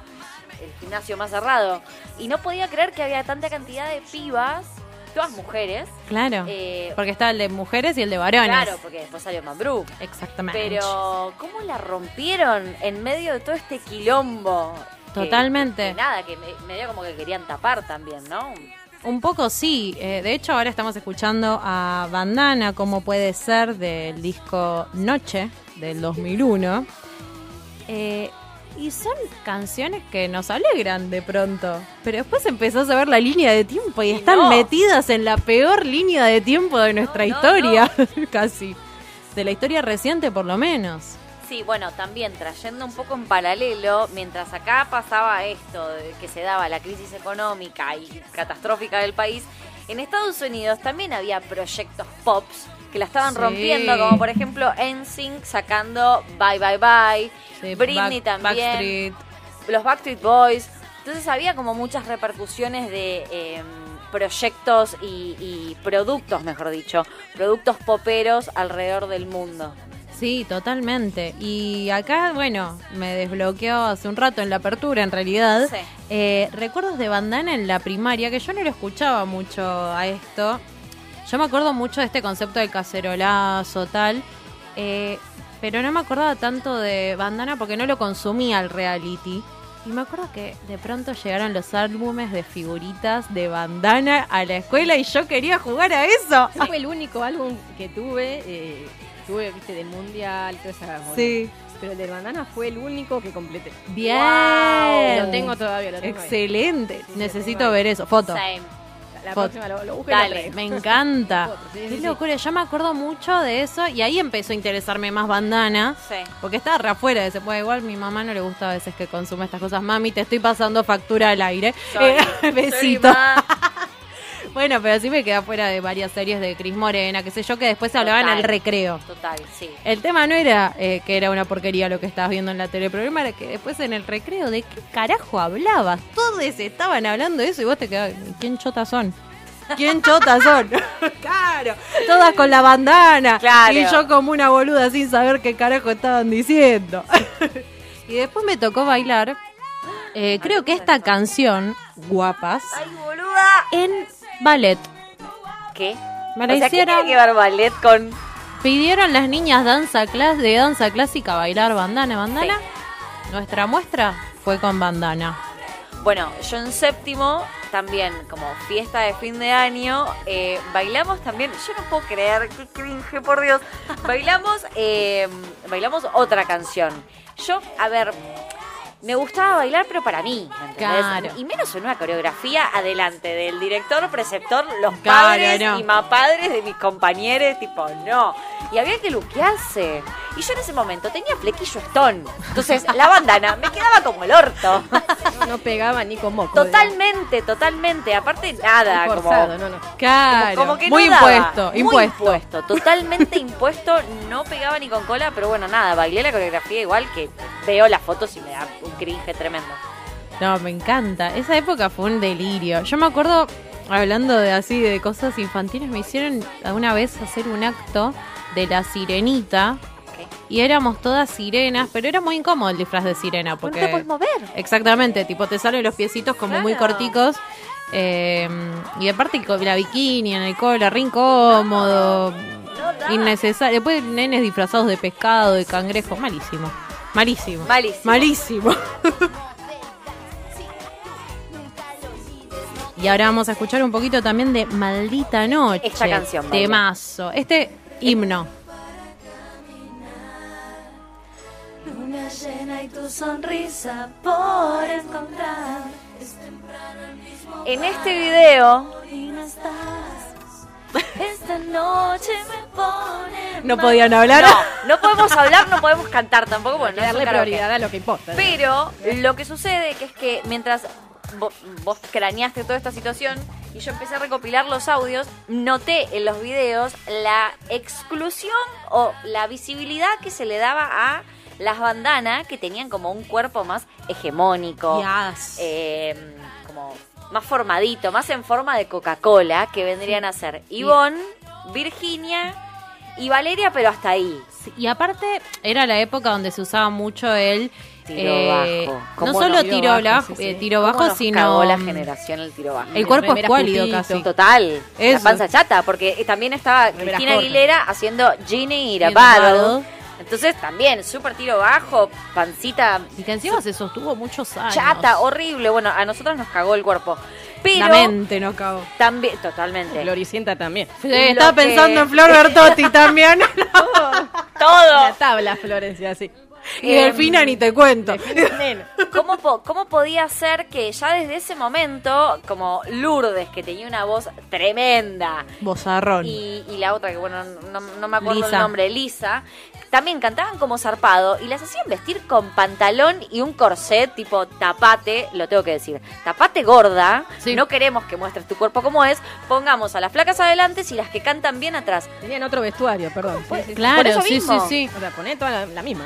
[SPEAKER 4] el gimnasio más cerrado. Y no podía creer que había tanta cantidad de pibas, todas mujeres.
[SPEAKER 3] Claro.
[SPEAKER 4] Eh,
[SPEAKER 3] porque está el de mujeres y el de varones.
[SPEAKER 4] Claro, porque después salió Mambrú.
[SPEAKER 3] Exactamente.
[SPEAKER 4] Pero, ¿cómo la rompieron en medio de todo este quilombo?
[SPEAKER 3] Totalmente.
[SPEAKER 4] que nada, que me- medio como que querían tapar también, ¿no?
[SPEAKER 3] Un poco sí. Eh, de hecho, ahora estamos escuchando a Bandana, como puede ser, del disco Noche del 2001. Eh, y son canciones que nos alegran de pronto. Pero después empezás a ver la línea de tiempo y, están
[SPEAKER 4] no.
[SPEAKER 3] metidas en la peor línea de tiempo de nuestra historia. [LAUGHS] Casi. De la historia reciente, por lo menos.
[SPEAKER 4] Sí, bueno, también trayendo un poco en paralelo, mientras acá pasaba esto, de que se daba la crisis económica y catastrófica del país, en Estados Unidos también había proyectos pops que la estaban
[SPEAKER 3] Sí.
[SPEAKER 4] rompiendo, como por ejemplo NSYNC sacando Bye Bye Bye,
[SPEAKER 3] Sí,
[SPEAKER 4] Britney
[SPEAKER 3] Back-
[SPEAKER 4] también,
[SPEAKER 3] Backstreet.
[SPEAKER 4] los Backstreet Boys. Entonces había como muchas repercusiones de eh, proyectos y, y productos, mejor dicho, productos poperos alrededor del mundo.
[SPEAKER 3] Sí, totalmente. Y acá, bueno, me desbloqueó hace un rato en la apertura, en realidad.
[SPEAKER 4] Sí.
[SPEAKER 3] Eh, recuerdos de bandana en la primaria, que yo no lo escuchaba mucho a esto. Yo me acuerdo mucho de este concepto del cacerolazo, tal. eh, pero no me acordaba tanto de bandana porque no lo consumía el reality. Y me acuerdo que de pronto llegaron los álbumes de figuritas de bandana a la escuela y yo quería jugar a eso.
[SPEAKER 5] Ese fue el único álbum que tuve. eh, tuve, viste, del mundial, toda esa bola.
[SPEAKER 3] Sí.
[SPEAKER 5] Pero el de bandana fue el único que completé.
[SPEAKER 3] Bien.
[SPEAKER 5] Lo tengo todavía, lo tengo ahí.
[SPEAKER 3] Excelente.
[SPEAKER 5] Sí,
[SPEAKER 3] Necesito
[SPEAKER 5] tengo
[SPEAKER 3] ver eso. Foto.
[SPEAKER 4] Same.
[SPEAKER 5] La
[SPEAKER 3] Foto.
[SPEAKER 5] próxima lo, lo busco y lo
[SPEAKER 3] Dale,
[SPEAKER 5] traigo.
[SPEAKER 3] me encanta. [LAUGHS]
[SPEAKER 5] Foto, sí,
[SPEAKER 3] Qué
[SPEAKER 5] sí, sí.
[SPEAKER 3] locura, yo me acuerdo mucho de eso y ahí empezó a interesarme más bandana.
[SPEAKER 4] Sí.
[SPEAKER 3] Porque estaba re afuera de ese pues igual mi mamá no le gusta a veces que consume estas cosas. Mami, te estoy pasando factura al aire.
[SPEAKER 4] Sorry.
[SPEAKER 3] Eh, [LAUGHS] besito.
[SPEAKER 4] Sorry. [LAUGHS]
[SPEAKER 3] bueno, pero sí me quedé afuera de varias series de Cris Morena, qué sé yo, que después se hablaban al recreo.
[SPEAKER 4] Total, sí.
[SPEAKER 3] El tema no era eh, que era una porquería lo que estabas viendo en la tele, el problema era que después en el recreo, ¿de qué carajo hablabas? Todos estaban hablando de eso y vos te quedabas, ¿quién chotas son? ¿Quién chotas son? [LAUGHS] claro, todas con la bandana.
[SPEAKER 4] Claro.
[SPEAKER 3] Y yo como una boluda sin saber qué carajo estaban diciendo. [LAUGHS] y después me tocó bailar, eh, creo que esta canción, Guapas,
[SPEAKER 4] ¡Ay, boluda!
[SPEAKER 3] en ballet.
[SPEAKER 4] ¿Qué?
[SPEAKER 3] Me la
[SPEAKER 4] o sea, ¿qué
[SPEAKER 3] hicieron-
[SPEAKER 4] tiene que ver ballet con...?
[SPEAKER 3] Pidieron las niñas danza clas de danza clásica bailar bandana, bandana. Nuestra muestra fue con bandana.
[SPEAKER 4] Bueno, yo en séptimo, también como fiesta de fin de año, eh, bailamos también, yo no puedo creer, qué cringe, por Dios. [LAUGHS] Bailamos, eh, bailamos otra canción. Yo, a ver, me gustaba bailar, pero para mí, ¿me entendés?
[SPEAKER 3] Claro.
[SPEAKER 4] Y menos en una coreografía adelante del director, preceptor, los
[SPEAKER 3] Claro,
[SPEAKER 4] padres
[SPEAKER 3] no.
[SPEAKER 4] y más padres de mis compañeros, tipo, no. Y había que luquearse. Y yo en ese momento tenía flequillo stone. Entonces, la bandana me quedaba como el orto.
[SPEAKER 5] No pegaba ni con moco.
[SPEAKER 4] Totalmente, totalmente. Aparte, nada.
[SPEAKER 5] Muy
[SPEAKER 4] como-
[SPEAKER 5] forzado, no, no.
[SPEAKER 3] Claro,
[SPEAKER 4] como, como que
[SPEAKER 3] muy
[SPEAKER 4] no daba.
[SPEAKER 3] impuesto,
[SPEAKER 4] Muy
[SPEAKER 3] impuesto.
[SPEAKER 4] impuesto, totalmente impuesto, no pegaba ni con cola, pero bueno, nada, bailé la coreografía igual que veo las fotos y me da un cringe tremendo.
[SPEAKER 3] No, me encanta. Esa época fue un delirio. Yo me acuerdo, hablando de así, de cosas infantiles, me hicieron alguna vez hacer un acto de la sirenita. Y éramos todas sirenas, pero era muy incómodo el disfraz de sirena. Porque
[SPEAKER 4] te puedes mover.
[SPEAKER 3] Exactamente, tipo te salen los piecitos como muy corticos. eh, y aparte la bikini en el cola, re incómodo, innecesario. Después nenes disfrazados de pescado, de cangrejo, malísimo. Malísimo.
[SPEAKER 4] Malísimo.
[SPEAKER 3] Malísimo. y ahora vamos a escuchar un poquito también de Maldita Noche.
[SPEAKER 4] Esta canción.
[SPEAKER 3] Temazo. Este himno.
[SPEAKER 17] Luna llena y tu sonrisa por encontrar. Es temprano el mismo
[SPEAKER 4] En este video,
[SPEAKER 17] y no estás. Esta noche me pone.
[SPEAKER 3] No podían hablar.
[SPEAKER 4] no, no podemos hablar, no podemos cantar tampoco, porque no
[SPEAKER 5] darle prioridad a lo que importa.
[SPEAKER 4] Pero lo que sucede que es que mientras vo- vos, craneaste toda esta situación y yo empecé a recopilar los audios, noté en los videos la exclusión o la visibilidad que se le daba a las bandanas que tenían como un cuerpo más hegemónico,
[SPEAKER 3] Yes.
[SPEAKER 4] eh, como más formadito, más en forma de Coca-Cola, que vendrían a ser Ivonne, Virginia y Valeria, pero hasta ahí.
[SPEAKER 3] Sí, Y aparte, era la época donde se usaba mucho el.
[SPEAKER 4] Tiro
[SPEAKER 3] eh,
[SPEAKER 4] bajo.
[SPEAKER 3] No
[SPEAKER 4] ¿Cómo
[SPEAKER 3] solo tiro,
[SPEAKER 5] Tiro bajo,
[SPEAKER 3] bajo,
[SPEAKER 5] sí, sí.
[SPEAKER 3] eh, tiro
[SPEAKER 4] ¿Cómo
[SPEAKER 3] bajo,
[SPEAKER 4] nos
[SPEAKER 3] sino.
[SPEAKER 4] cagó la generación el tiro bajo.
[SPEAKER 3] El cuerpo
[SPEAKER 5] Remeras
[SPEAKER 3] escuálido
[SPEAKER 5] putito.
[SPEAKER 3] casi.
[SPEAKER 4] Total,
[SPEAKER 3] Eso.
[SPEAKER 4] la panza chata, porque eh, también estaba
[SPEAKER 5] Remeras
[SPEAKER 4] Cristina. Aguilera haciendo Ginny y Entonces también, súper tiro bajo, pancita
[SPEAKER 3] Y que encima se sostuvo muchos años.
[SPEAKER 4] chata, horrible. Bueno, a nosotros nos cagó el cuerpo. Pero
[SPEAKER 3] La mente no cagó.
[SPEAKER 4] también, totalmente.
[SPEAKER 5] Floricienta también.
[SPEAKER 3] Sí, estaba
[SPEAKER 4] que-
[SPEAKER 3] pensando en Flor Bertotti [LAUGHS] también.
[SPEAKER 4] Todo.
[SPEAKER 5] La tabla, Florencia, sí.
[SPEAKER 3] y Delfina ni te cuento.
[SPEAKER 4] ¿Cómo, po- ¿Cómo podía ser que ya desde ese momento, como Lourdes, que tenía una voz tremenda,
[SPEAKER 3] Bozarrón.
[SPEAKER 4] y, y la otra que bueno no, no me acuerdo
[SPEAKER 3] Lisa.
[SPEAKER 4] el nombre Lisa también cantaban como zarpado y las hacían vestir con pantalón y un corset tipo tapate lo tengo que decir tapate gorda
[SPEAKER 3] Sí.
[SPEAKER 4] no queremos que muestres tu cuerpo como es pongamos a las flacas adelante y las que cantan bien atrás
[SPEAKER 5] Tenían otro vestuario, perdón. Sí, sí, sí.
[SPEAKER 3] Claro,
[SPEAKER 4] por eso
[SPEAKER 3] sí, sí, sí.
[SPEAKER 5] O sea, poné toda la, la misma.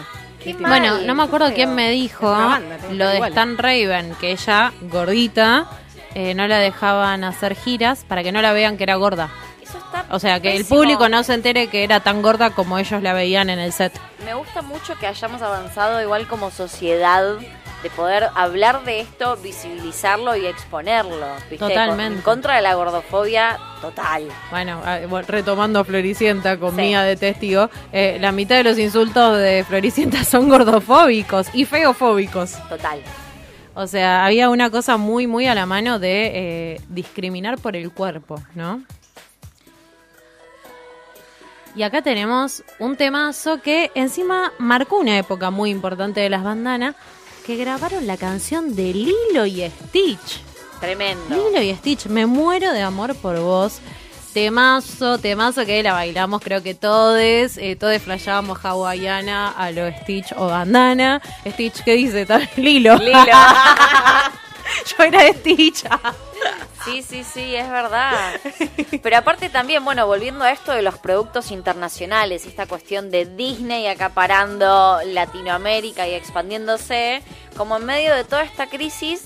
[SPEAKER 4] Mal.
[SPEAKER 3] Bueno, no me acuerdo quién me dijo
[SPEAKER 5] banda,
[SPEAKER 3] lo de. Stan Raven, que ella, gordita, eh, no la dejaban hacer giras para que no la vean que era gorda. O sea, que el público no se entere que era tan gorda como ellos la veían en el set.
[SPEAKER 4] me gusta mucho que hayamos avanzado igual como sociedad de poder hablar de esto, visibilizarlo y exponerlo. ¿viste?
[SPEAKER 3] Totalmente.
[SPEAKER 4] En contra de la gordofobia total.
[SPEAKER 3] Bueno, ah, bueno, retomando a Floricienta con
[SPEAKER 4] Sí.
[SPEAKER 3] Mía de testigo, eh, la mitad de los insultos de Floricienta [LAUGHS] son gordofóbicos y feofóbicos.
[SPEAKER 4] Total.
[SPEAKER 3] O sea, había una cosa muy, muy a la mano de eh, discriminar por el cuerpo, ¿no? Y acá tenemos un temazo que encima marcó una época muy importante de las bandanas, que grabaron la canción de Lilo y Stitch.
[SPEAKER 4] Tremendo.
[SPEAKER 3] Lilo y Stitch, me muero de amor por vos. Temazo, temazo que la bailamos, creo que todos, eh, todos flashábamos hawaiana a lo Stitch o bandana. Stitch, ¿qué dice? [LAUGHS] Lilo.
[SPEAKER 4] Lilo. [LAUGHS] [LAUGHS]
[SPEAKER 3] Yo era Stitch.
[SPEAKER 4] Sí, sí, sí, es verdad. Pero aparte también, bueno, volviendo a esto de los productos internacionales, esta cuestión de Disney acaparando Latinoamérica y expandiéndose, como en medio de toda esta crisis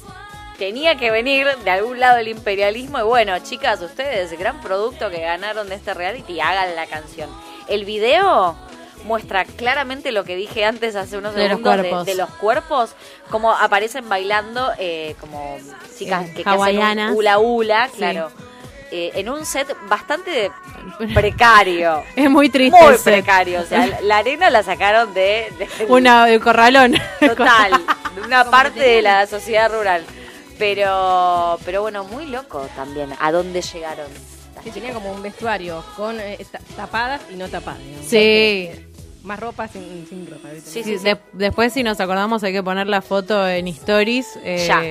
[SPEAKER 4] tenía que venir de algún lado el imperialismo y bueno, chicas, ustedes, gran producto que ganaron de este reality, hagan la canción. El video muestra claramente lo que dije antes hace unos
[SPEAKER 3] De los
[SPEAKER 4] segundos de,
[SPEAKER 3] cuerpos.
[SPEAKER 4] de los cuerpos, como aparecen bailando eh, como chicas
[SPEAKER 3] Eh,
[SPEAKER 4] que, que hacen un hula hula,
[SPEAKER 3] Sí.
[SPEAKER 4] claro. Eh, en un set bastante [LAUGHS] precario.
[SPEAKER 3] Es muy triste
[SPEAKER 4] Muy precario. O sea, la- arena la sacaron de, de- [LAUGHS]
[SPEAKER 3] Una de corralón. [LAUGHS]
[SPEAKER 4] total, de una parte
[SPEAKER 5] que
[SPEAKER 4] de la sociedad rural. Pero, pero bueno, muy loco también. ¿A dónde llegaron?
[SPEAKER 5] Sí, tenía como un vestuario con eh, ta- tapadas y no tapadas.
[SPEAKER 3] Sí.
[SPEAKER 5] Más ropa sin, sin ropa. ¿viste?
[SPEAKER 3] Sí, de- después, si nos acordamos, hay que poner la foto en Stories. eh,
[SPEAKER 5] Ya.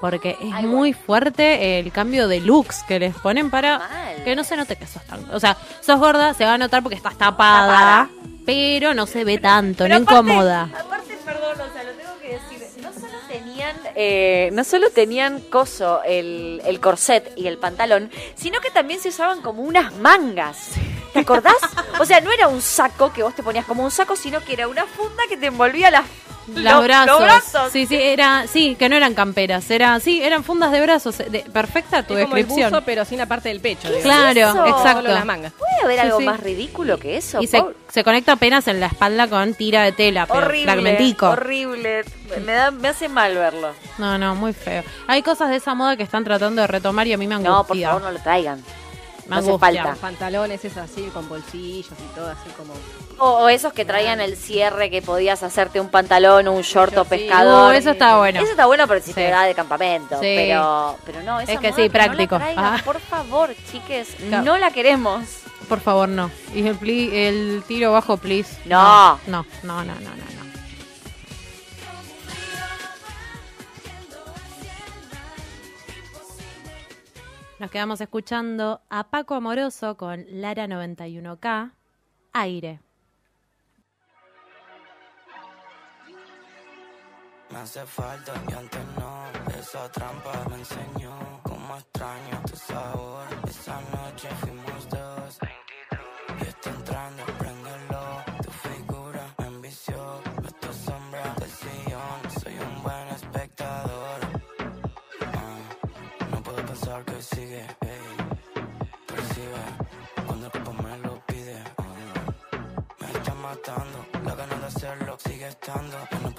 [SPEAKER 3] Porque es muy fuerte el cambio de looks que les ponen para que no se note que sos tan. O sea, sos gorda, se va a notar porque estás tapada, pero no se ve tanto,
[SPEAKER 4] Pero
[SPEAKER 3] no
[SPEAKER 4] aparte-
[SPEAKER 3] incomoda.
[SPEAKER 4] Aparte, perdón, o sea, lo tengo que decir. No solo tenían, eh, no solo tenían coso, el, el corset y el pantalón, sino que también se usaban como unas mangas. ¿Te acordás? O sea, no era un saco que vos te ponías como un saco, sino que era una funda que te envolvía las
[SPEAKER 3] Los
[SPEAKER 4] los-
[SPEAKER 3] brazos.
[SPEAKER 4] los brazos.
[SPEAKER 3] Sí, sí, era, sí, que no eran camperas, era, sí, eran fundas de brazos. de- perfecta tu
[SPEAKER 5] Es como el
[SPEAKER 3] descripción.
[SPEAKER 5] buzo, pero sin la parte del pecho.
[SPEAKER 4] ¿Qué es
[SPEAKER 5] digamos.
[SPEAKER 3] Claro,
[SPEAKER 4] eso?
[SPEAKER 3] exacto.
[SPEAKER 5] Solo las mangas.
[SPEAKER 4] ¿Puede haber
[SPEAKER 3] Sí,
[SPEAKER 4] algo
[SPEAKER 3] sí.
[SPEAKER 4] más ridículo que eso?
[SPEAKER 3] Y se, se conecta apenas en la espalda con tira de tela, pero
[SPEAKER 4] horrible,
[SPEAKER 3] fragmentico.
[SPEAKER 4] horrible. Me, da, me hace mal verlo.
[SPEAKER 3] No, no, muy feo. Hay cosas de esa moda que están tratando de retomar y a mí me angustia.
[SPEAKER 4] No, por favor, no lo traigan.
[SPEAKER 3] Me
[SPEAKER 4] No hace falta.
[SPEAKER 5] Pantalones, es así, con bolsillos y todo así como...
[SPEAKER 4] O, o esos que traían el cierre que podías hacerte un pantalón o un short o pescador.
[SPEAKER 3] Uh, eso está bueno.
[SPEAKER 4] Eso está bueno, pero si
[SPEAKER 3] Sí.
[SPEAKER 4] te da de campamento.
[SPEAKER 3] Sí.
[SPEAKER 4] Pero, pero no, esa
[SPEAKER 3] Es que
[SPEAKER 4] moda
[SPEAKER 3] sí,
[SPEAKER 4] no
[SPEAKER 3] práctico.
[SPEAKER 4] la traigan,
[SPEAKER 3] Ah.
[SPEAKER 4] Por favor, chiques,
[SPEAKER 3] Ca- [LAUGHS]
[SPEAKER 4] no la queremos.
[SPEAKER 3] Por favor, no. Y el, pli- el tiro bajo, please.
[SPEAKER 4] No.
[SPEAKER 3] No, no, no, no, no. no. Nos quedamos escuchando a Paco Amoroso con Lara 91K, Aire.
[SPEAKER 18] Me hace falta que antes no Esa trampa me enseñó Cómo extraño tu sabor Esa noche fuimos hacerlo sigue estando Yo no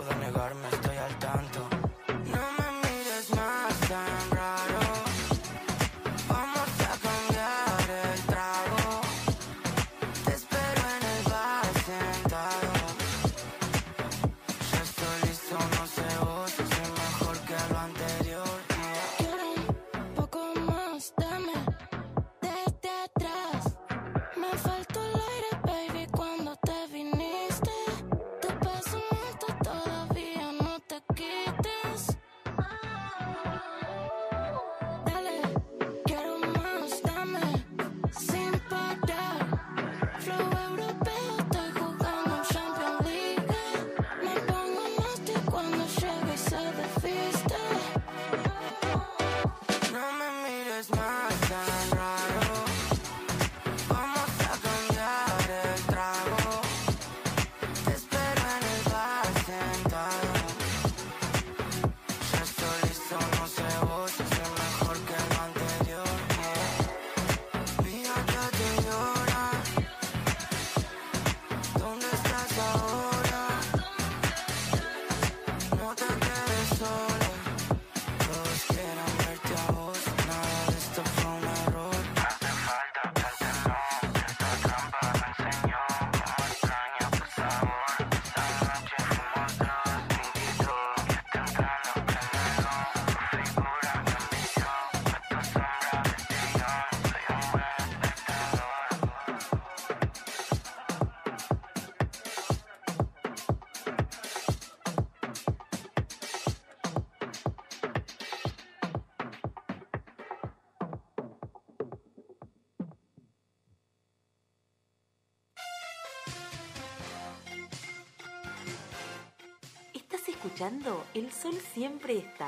[SPEAKER 7] escuchando El Sol Siempre Está.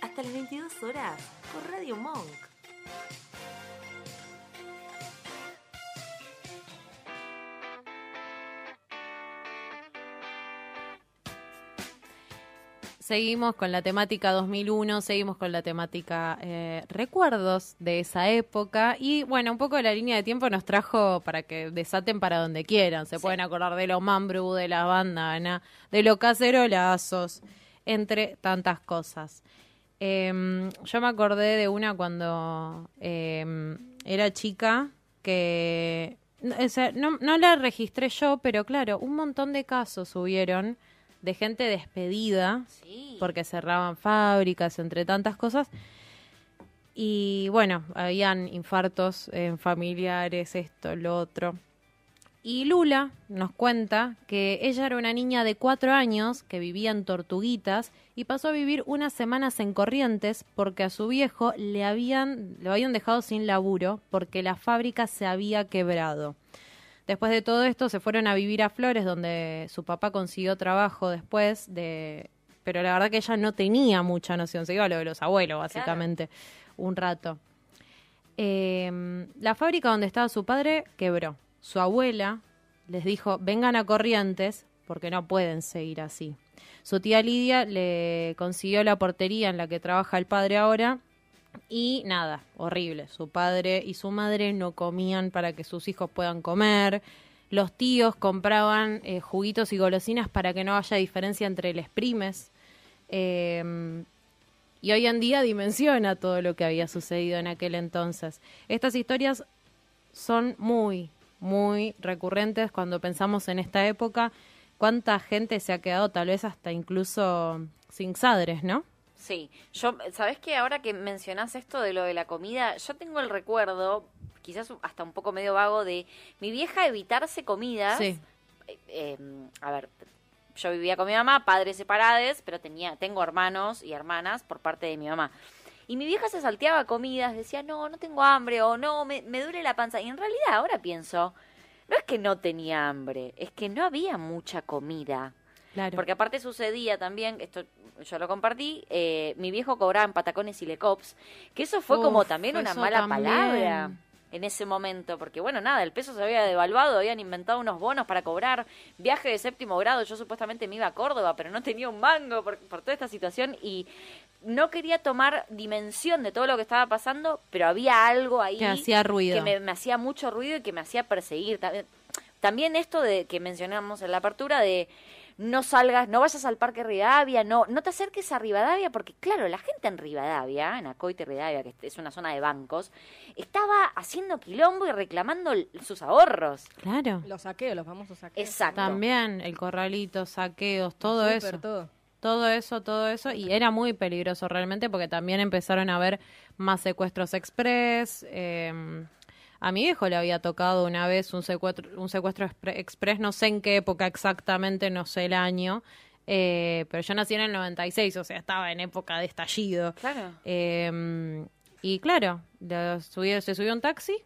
[SPEAKER 7] Hasta las 22 horas por Radio Monk.
[SPEAKER 3] Seguimos con la temática 2001, seguimos con la temática eh, recuerdos de esa época y bueno, un poco de la línea de tiempo nos trajo para que desaten para donde quieran. Se pueden acordar de los Mambrú, de la bandana, de los cacerolazos, entre tantas cosas. Em, yo me acordé de una cuando em, era chica que... o sea, no, no la registré yo, pero claro, un montón de casos hubieron de gente despedida, porque cerraban fábricas, entre tantas cosas. Y bueno, habían infartos en familiares, esto, lo otro. Y Lula nos cuenta que ella era una niña de cuatro años que vivía en Tortuguitas y pasó a vivir unas semanas en Corrientes porque a su viejo le habían, lo habían dejado sin laburo porque la fábrica se había quebrado. Después de todo esto se fueron a vivir a Flores donde su papá consiguió trabajo después de... Pero la verdad que ella no tenía mucha noción, se iba a lo de los abuelos básicamente, un rato. Eh, la fábrica donde estaba su padre quebró. Su abuela les dijo, vengan a Corrientes porque no pueden seguir así. Su tía Lidia le consiguió la portería en la que trabaja el padre ahora y nada, horrible. Su padre y su madre no comían para que sus hijos puedan comer. Los tíos compraban eh, juguitos y golosinas para que no haya diferencia entre les primes. Eh, y hoy en día dimensiona todo lo que había sucedido en aquel entonces. Estas historias son muy, muy recurrentes cuando pensamos en esta época. ¿Cuánta gente se ha quedado tal vez hasta incluso sin sadres, no?
[SPEAKER 4] Sí, yo, ¿sabes qué? Ahora que mencionás esto de lo de la comida, yo tengo el recuerdo, quizás hasta un poco medio vago, de mi vieja evitarse comidas.
[SPEAKER 3] Sí.
[SPEAKER 4] Eh, eh, a ver, yo vivía con mi mamá, padres separados, pero tenía, tengo hermanos y hermanas por parte de mi mamá. Y mi vieja se salteaba comidas, decía, no, no tengo hambre, o no, me, me duele la panza. Y en realidad ahora pienso, no es que no tenía hambre, es que no había mucha comida.
[SPEAKER 3] Claro.
[SPEAKER 4] Porque aparte sucedía también, esto yo lo compartí, eh, mi viejo cobraba en patacones y lecops, que eso fue como también una mala
[SPEAKER 3] también.
[SPEAKER 4] palabra en ese momento, porque bueno, nada, el peso se había devaluado, habían inventado unos bonos para cobrar viaje de séptimo grado, yo supuestamente me iba a Córdoba, pero no tenía un mango por, por toda esta situación y no quería tomar dimensión de todo lo que estaba pasando, pero había algo ahí
[SPEAKER 3] Que hacía ruido.
[SPEAKER 4] que me, me hacía mucho ruido y que me hacía perseguir. También, esto de que mencionamos en la apertura de no salgas, no vayas al Parque Rivadavia, no, no te acerques a Rivadavia, porque claro, la gente en Rivadavia, en Acoite Rivadavia, que es una zona de bancos, estaba haciendo quilombo y reclamando sus ahorros.
[SPEAKER 3] Claro.
[SPEAKER 5] Los saqueos, los famosos saqueos.
[SPEAKER 4] Exacto.
[SPEAKER 3] También el corralito, saqueos, todo eso.
[SPEAKER 5] todo.
[SPEAKER 3] Todo eso, todo eso. Y era muy peligroso realmente porque también empezaron a haber más secuestros express. eh, a mi viejo le había tocado una vez un secuestro, un secuestro expre- express, no sé en qué época exactamente, no sé el año. eh, pero yo nací en el 96, o sea, estaba en época de estallido.
[SPEAKER 4] Claro.
[SPEAKER 3] Eh, y claro, subió- se subió un taxi,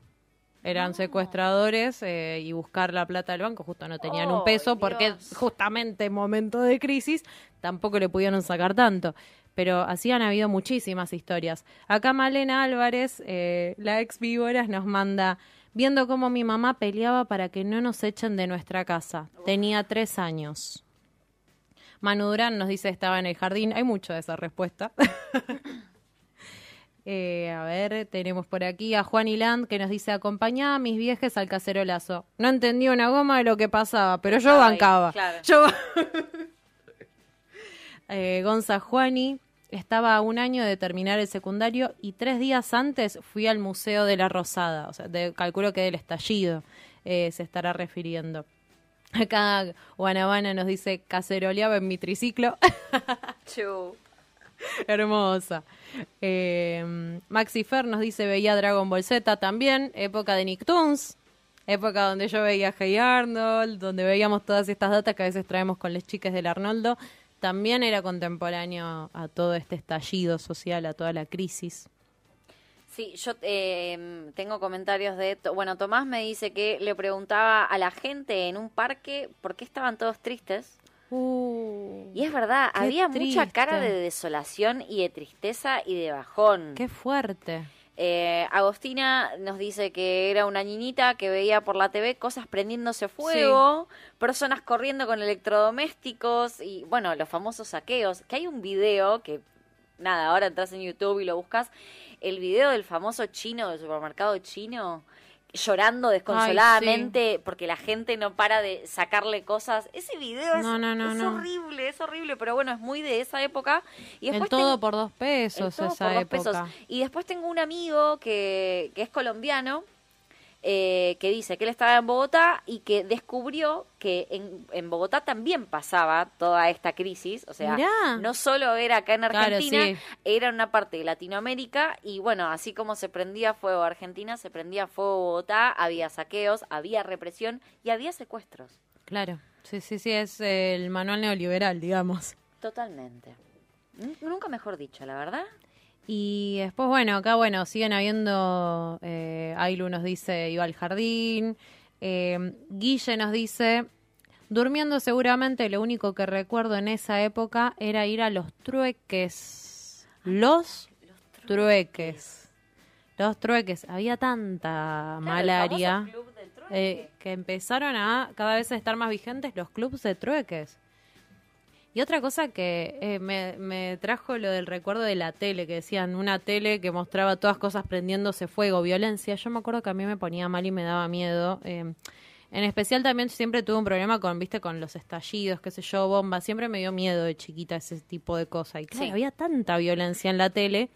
[SPEAKER 3] eran secuestradores eh, y buscar la plata del banco, justo no tenían
[SPEAKER 4] Oh,
[SPEAKER 3] un peso porque justamente en momento de crisis tampoco le pudieron sacar tanto. Pero así han habido muchísimas historias. Acá Malena Álvarez, eh, la ex víboras, nos manda, viendo cómo mi mamá peleaba para que no nos echen de nuestra casa. Tenía tres años. Manu Durán nos dice estaba en el jardín. Hay mucho de esa respuesta. [LAUGHS] Eh, a ver, tenemos por aquí a Juan Iland que nos dice acompañá a mis viejes al cacerolazo. No entendía una goma de lo que pasaba, pero yo bancaba.
[SPEAKER 4] claro.
[SPEAKER 3] Yo... [LAUGHS] eh, Gonza Juani estaba a un año de terminar el secundario y tres días antes fui al Museo de la Rosada. O sea, de- calculo que del estallido eh, se estará refiriendo. Acá Guanabana nos dice caceroleaba en mi triciclo. [LAUGHS]
[SPEAKER 4] Chu.
[SPEAKER 3] Hermosa. Eh, Maxi Fer nos dice veía Dragon Ball Z también, época de Nicktoons, época donde yo veía Hey Arnold, donde veíamos todas estas datas que a veces traemos con las chicas del Arnoldo. También era contemporáneo a todo este estallido social, a toda la crisis.
[SPEAKER 4] Sí, yo eh, tengo comentarios de... to- Bueno, Tomás me dice que le preguntaba a la gente en un parque por qué estaban todos tristes. y es verdad, había mucha cara de desolación y de tristeza y de bajón.
[SPEAKER 3] Qué fuerte.
[SPEAKER 4] Eh, Agostina nos dice que era una niñita que veía por la TV cosas prendiéndose fuego, personas corriendo con electrodomésticos y, bueno, los famosos saqueos. Que hay un video que, nada, ahora entras en YouTube y lo buscas, el video del famoso chino, del supermercado chino, llorando desconsoladamente porque la gente no para de sacarle cosas. Ese video es,
[SPEAKER 3] No, no, no,
[SPEAKER 4] es horrible, es horrible, pero bueno, es muy de esa época. Y
[SPEAKER 3] El
[SPEAKER 4] después
[SPEAKER 3] todo por dos
[SPEAKER 4] el
[SPEAKER 3] pesos
[SPEAKER 4] todo
[SPEAKER 3] esa
[SPEAKER 4] por dos
[SPEAKER 3] época.
[SPEAKER 4] pesos. Y después tengo un amigo que, que es colombiano, eh, que dice que él estaba en Bogotá y que descubrió que en, en Bogotá también pasaba toda esta crisis, o sea,
[SPEAKER 3] Mirá.
[SPEAKER 4] no solo era acá en
[SPEAKER 3] Claro,
[SPEAKER 4] Argentina,
[SPEAKER 3] sí.
[SPEAKER 4] era en una parte de Latinoamérica y bueno, así como se prendía fuego Argentina, se prendía fuego Bogotá, había saqueos, había represión y había secuestros.
[SPEAKER 3] Claro, sí, sí, sí, es el manual neoliberal, digamos.
[SPEAKER 4] Totalmente. Nunca mejor dicho, la verdad.
[SPEAKER 3] Y después, bueno, acá, bueno, siguen habiendo, eh, Ailu nos dice, iba al jardín, eh, Guille nos dice, durmiendo seguramente lo único que recuerdo en esa época era ir a los trueques. Los trueques. Los trueques. Había tanta malaria eh, que empezaron a cada vez a estar más vigentes los clubes de trueques. Y otra cosa que eh, me, me trajo lo del recuerdo de la tele, que decían una tele que mostraba todas cosas prendiéndose fuego, violencia. Yo me acuerdo que a mí me ponía mal y me daba miedo. eh, en especial también siempre tuve un problema con, viste, con los estallidos, qué sé yo, bombas. Siempre me dio miedo de chiquita ese tipo de cosas. Y claro,
[SPEAKER 4] Sí.
[SPEAKER 3] había tanta violencia en la tele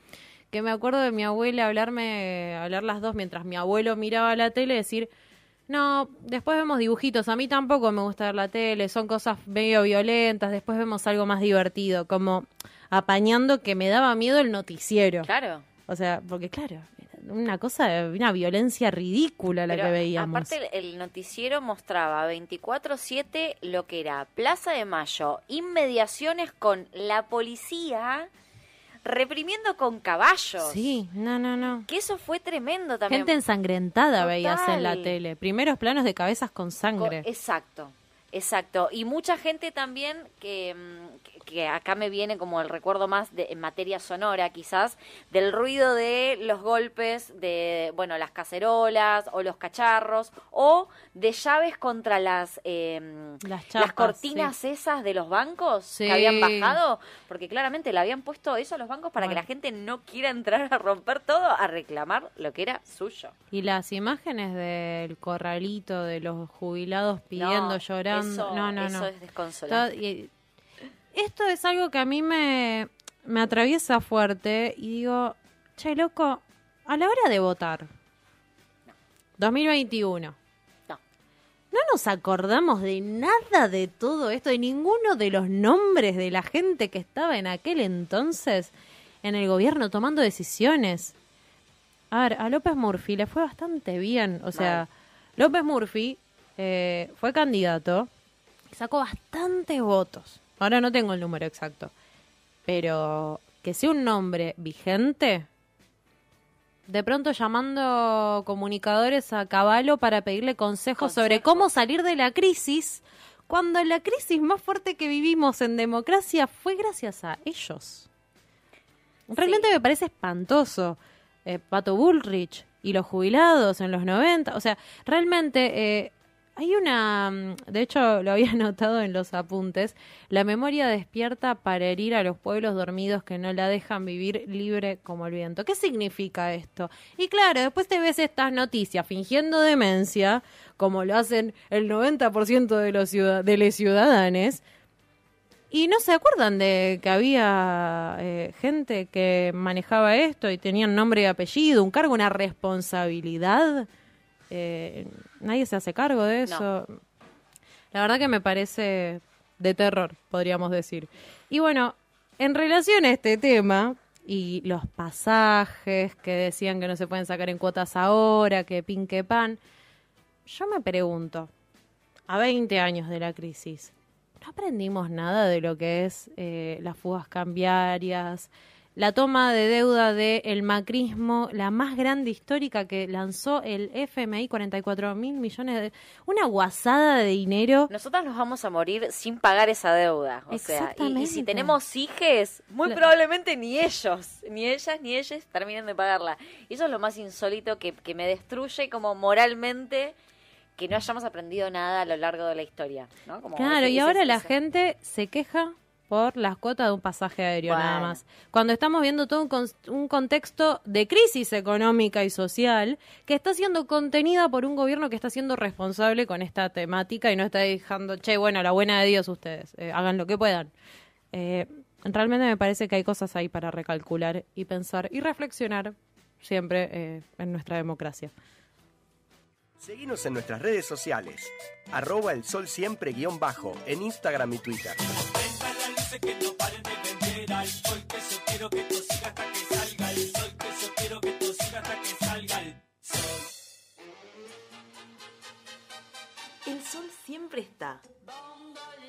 [SPEAKER 3] que me acuerdo de mi abuela hablarme, hablar las dos mientras mi abuelo miraba la tele y decir, no, después vemos dibujitos, a mí tampoco me gusta ver la tele, son cosas medio violentas, después vemos algo más divertido, como apañando que me daba miedo el noticiero.
[SPEAKER 4] Claro.
[SPEAKER 3] O sea, porque claro, una cosa, una violencia ridícula la
[SPEAKER 4] Pero
[SPEAKER 3] que veíamos.
[SPEAKER 4] Aparte, el, el noticiero mostraba 24-7 lo que era Plaza de Mayo, inmediaciones con la policía reprimiendo con caballos.
[SPEAKER 3] Sí, no, no, no.
[SPEAKER 4] Que eso fue tremendo también.
[SPEAKER 3] Gente ensangrentada veías en la tele. Primeros planos de cabezas con
[SPEAKER 4] Co-
[SPEAKER 3] sangre.
[SPEAKER 4] Exacto, exacto. Y mucha gente también que, mm, que- que acá me viene como el recuerdo más de, en materia sonora quizás, del ruido de los golpes de, bueno, las cacerolas o los cacharros o de llaves contra las, em,
[SPEAKER 3] Las chapas,
[SPEAKER 4] cortinas
[SPEAKER 3] sí.
[SPEAKER 4] esas de los bancos
[SPEAKER 3] Sí.
[SPEAKER 4] que habían bajado, porque claramente le habían puesto eso a los bancos para que la gente no quiera entrar a romper todo, a reclamar lo que era suyo.
[SPEAKER 3] Y las imágenes del corralito de los jubilados pidiendo,
[SPEAKER 4] No,
[SPEAKER 3] llorando.
[SPEAKER 4] eso-
[SPEAKER 3] no, no,
[SPEAKER 4] eso
[SPEAKER 3] no.
[SPEAKER 4] es desconsolante.
[SPEAKER 3] Todo- y- esto es algo que a mí me, me atraviesa fuerte y digo, che, loco, a la hora de votar, 2021.
[SPEAKER 4] No.
[SPEAKER 3] No nos acordamos de nada de todo esto, de ninguno de los nombres de la gente que estaba en aquel entonces en el gobierno tomando decisiones. A ver, a López Murphy le fue bastante bien. O sea, López Murphy eh, fue candidato y sacó bastantes votos. Ahora no tengo el número exacto. Pero que sea un nombre vigente, de pronto llamando comunicadores a Caballo para pedirle consejos sobre cómo salir de la crisis, cuando la crisis más fuerte que vivimos en democracia fue gracias a ellos. Realmente me parece espantoso. Eh, Pato Bullrich y los jubilados en los 90. O sea, realmente eh, hay una... mm, De hecho, lo había [LAUGHS] notado en los apuntes. La memoria despierta para herir a los pueblos dormidos que no la dejan vivir libre como el viento. ¿Qué significa esto? Y claro, después te ves estas noticias fingiendo demencia, como lo hacen el 90% de los de los ciudadanos. Y no se acuerdan de que había eh, gente que manejaba esto y tenían nombre y apellido, un cargo, una responsabilidad. Eh, nadie se hace cargo de eso. La verdad que me parece de terror, podríamos decir. Y bueno, en relación a este tema y los pasajes que decían que no se pueden sacar en cuotas ahora, que pin que pan, yo me pregunto, a 20 años de la crisis, no aprendimos nada de lo que es eh, las fugas cambiarias, la toma de deuda del macrismo, la más grande histórica que lanzó el FMI, 44 mil millones de... Una guasada de dinero.
[SPEAKER 4] Nosotras nos vamos a morir sin pagar esa deuda. O sea, y- si tenemos hijes, muy probablemente ni ellos, ni ellas, ni ellos terminen de pagarla. Y eso es lo más insólito que, que me destruye como moralmente que no hayamos aprendido nada a lo largo de la historia. ¿no? Como
[SPEAKER 3] Claro, y ahora la gente se queja por las cuotas de un pasaje aéreo nada más. Cuando estamos viendo todo un, con- un contexto de crisis económica y social que está siendo contenida por un gobierno que está siendo responsable con esta temática y no está dejando, che, bueno, la buena de Dios ustedes, eh, hagan lo que puedan. Eh, realmente me parece que hay cosas ahí para recalcular y pensar y reflexionar siempre eh, en nuestra democracia.
[SPEAKER 1] Seguinos en nuestras redes sociales, arroba el sol siempre guion bajo, en Instagram y Twitter.
[SPEAKER 6] Al sol que yo quiero que tú sigas hasta que salga el sol que yo quiero que tú sigas hasta que salga el sol
[SPEAKER 7] El sol siempre está.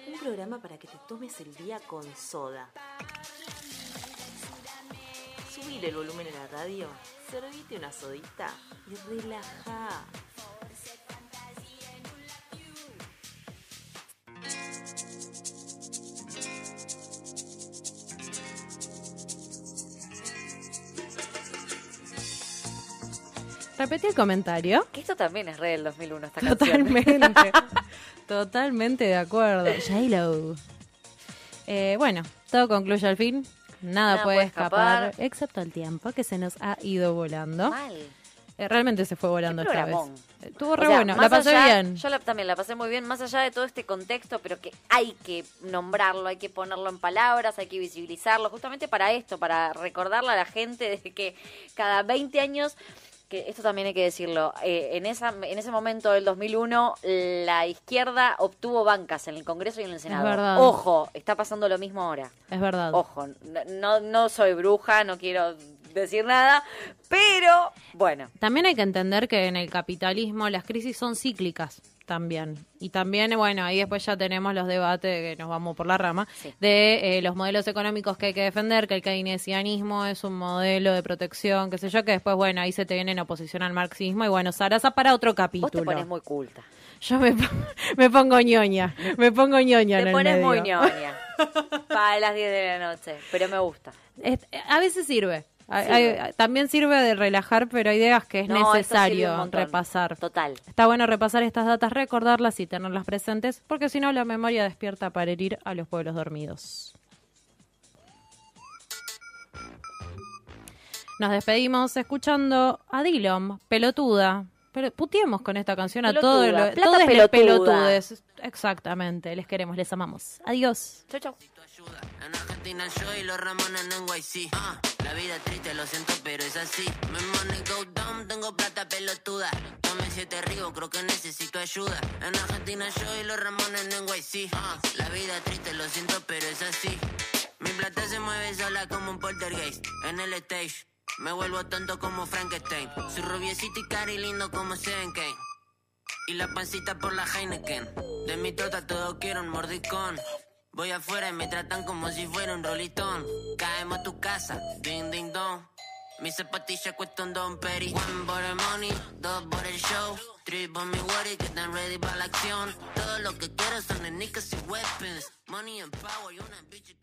[SPEAKER 7] Un programa para que te tomes el día con soda. Subile el volumen en la radio, servite una sodita y relaja.
[SPEAKER 3] Repetí el comentario.
[SPEAKER 4] Que esto también es re del 2001, esta canción.
[SPEAKER 3] Totalmente. [LAUGHS] Totalmente de acuerdo. J-Lo. Eh, bueno, todo concluye al fin. Nada,
[SPEAKER 4] Nada
[SPEAKER 3] puede
[SPEAKER 4] puede
[SPEAKER 3] escapar,
[SPEAKER 4] escapar.
[SPEAKER 3] excepto el tiempo que se nos ha ido volando.
[SPEAKER 4] Mal.
[SPEAKER 3] Eh, realmente se fue volando
[SPEAKER 4] Qué
[SPEAKER 3] esta vez.
[SPEAKER 4] programón.
[SPEAKER 3] Estuvo
[SPEAKER 4] O
[SPEAKER 3] re
[SPEAKER 4] sea,
[SPEAKER 3] bueno, la pasé
[SPEAKER 4] allá-
[SPEAKER 3] bien.
[SPEAKER 4] Yo la- también la pasé muy bien, más allá de todo este contexto, pero que hay que nombrarlo, hay que ponerlo en palabras, hay que visibilizarlo, justamente para esto, para recordarle a la gente de que cada 20 años, que esto también hay que decirlo, eh, en, esa, en ese momento del 2001 la izquierda obtuvo bancas en el Congreso y en el Senado.
[SPEAKER 3] verdad.
[SPEAKER 4] Ojo, está pasando lo mismo ahora.
[SPEAKER 3] Es verdad.
[SPEAKER 4] Ojo, no, no soy bruja, no quiero decir nada, pero bueno.
[SPEAKER 3] También hay que entender que en el capitalismo las crisis son cíclicas también. Y también, bueno, ahí después ya tenemos los debates, que nos vamos por la rama, de eh, los modelos económicos que hay que defender, que el keynesianismo es un modelo de protección, qué sé yo, que después, bueno, ahí se te viene en oposición al marxismo. Y bueno, Sarasa para otro capítulo.
[SPEAKER 4] Vos te pones muy culta.
[SPEAKER 3] Yo me, [LAUGHS] me pongo ñoña, me pongo ñoña en
[SPEAKER 4] Te
[SPEAKER 3] el
[SPEAKER 4] pones muy ñoña. [LAUGHS] Para las 10 de la noche, pero me gusta.
[SPEAKER 3] Es- a veces sirve. Hay-
[SPEAKER 4] Sirve.
[SPEAKER 3] hay- también sirve de relajar, pero hay ideas que es
[SPEAKER 4] No,
[SPEAKER 3] necesario repasar.
[SPEAKER 4] Total.
[SPEAKER 3] Está bueno repasar estas datas, recordarlas y tenerlas presentes, porque si no la memoria despierta para herir a los pueblos dormidos. Nos despedimos escuchando a Dillom, pelotuda. Pero puteemos con esta canción a todos los todos pelotudes. Exactamente, les queremos, les amamos. Adiós.
[SPEAKER 4] Chau, chau.
[SPEAKER 19] En Argentina yo y los Ramones en NYC. Ah, la vida es triste, lo siento, pero es así. My money go down, tengo plata pelotuda. Tome siete ríos, creo que necesito ayuda. En Argentina yo y los Ramones en NYC. Ah, la vida es triste, lo siento, pero es así. Mi plata se mueve sola como un poltergeist. En el stage, me vuelvo tonto como Frankenstein. Soy rubiecito y cari lindo como Seven Kane. Y la pancita por la Heineken. De mi torta todo quiero un mordicón. Voy afuera y me tratan como si fuera un rolitón. Caemos a tu casa, ding ding dong. Mis zapatillas cuestan don peri. One por el money, dos por el show. Three por mi worry que ready para la acción. Todo lo que quiero son sneakers y weapons. Money and power y una bitch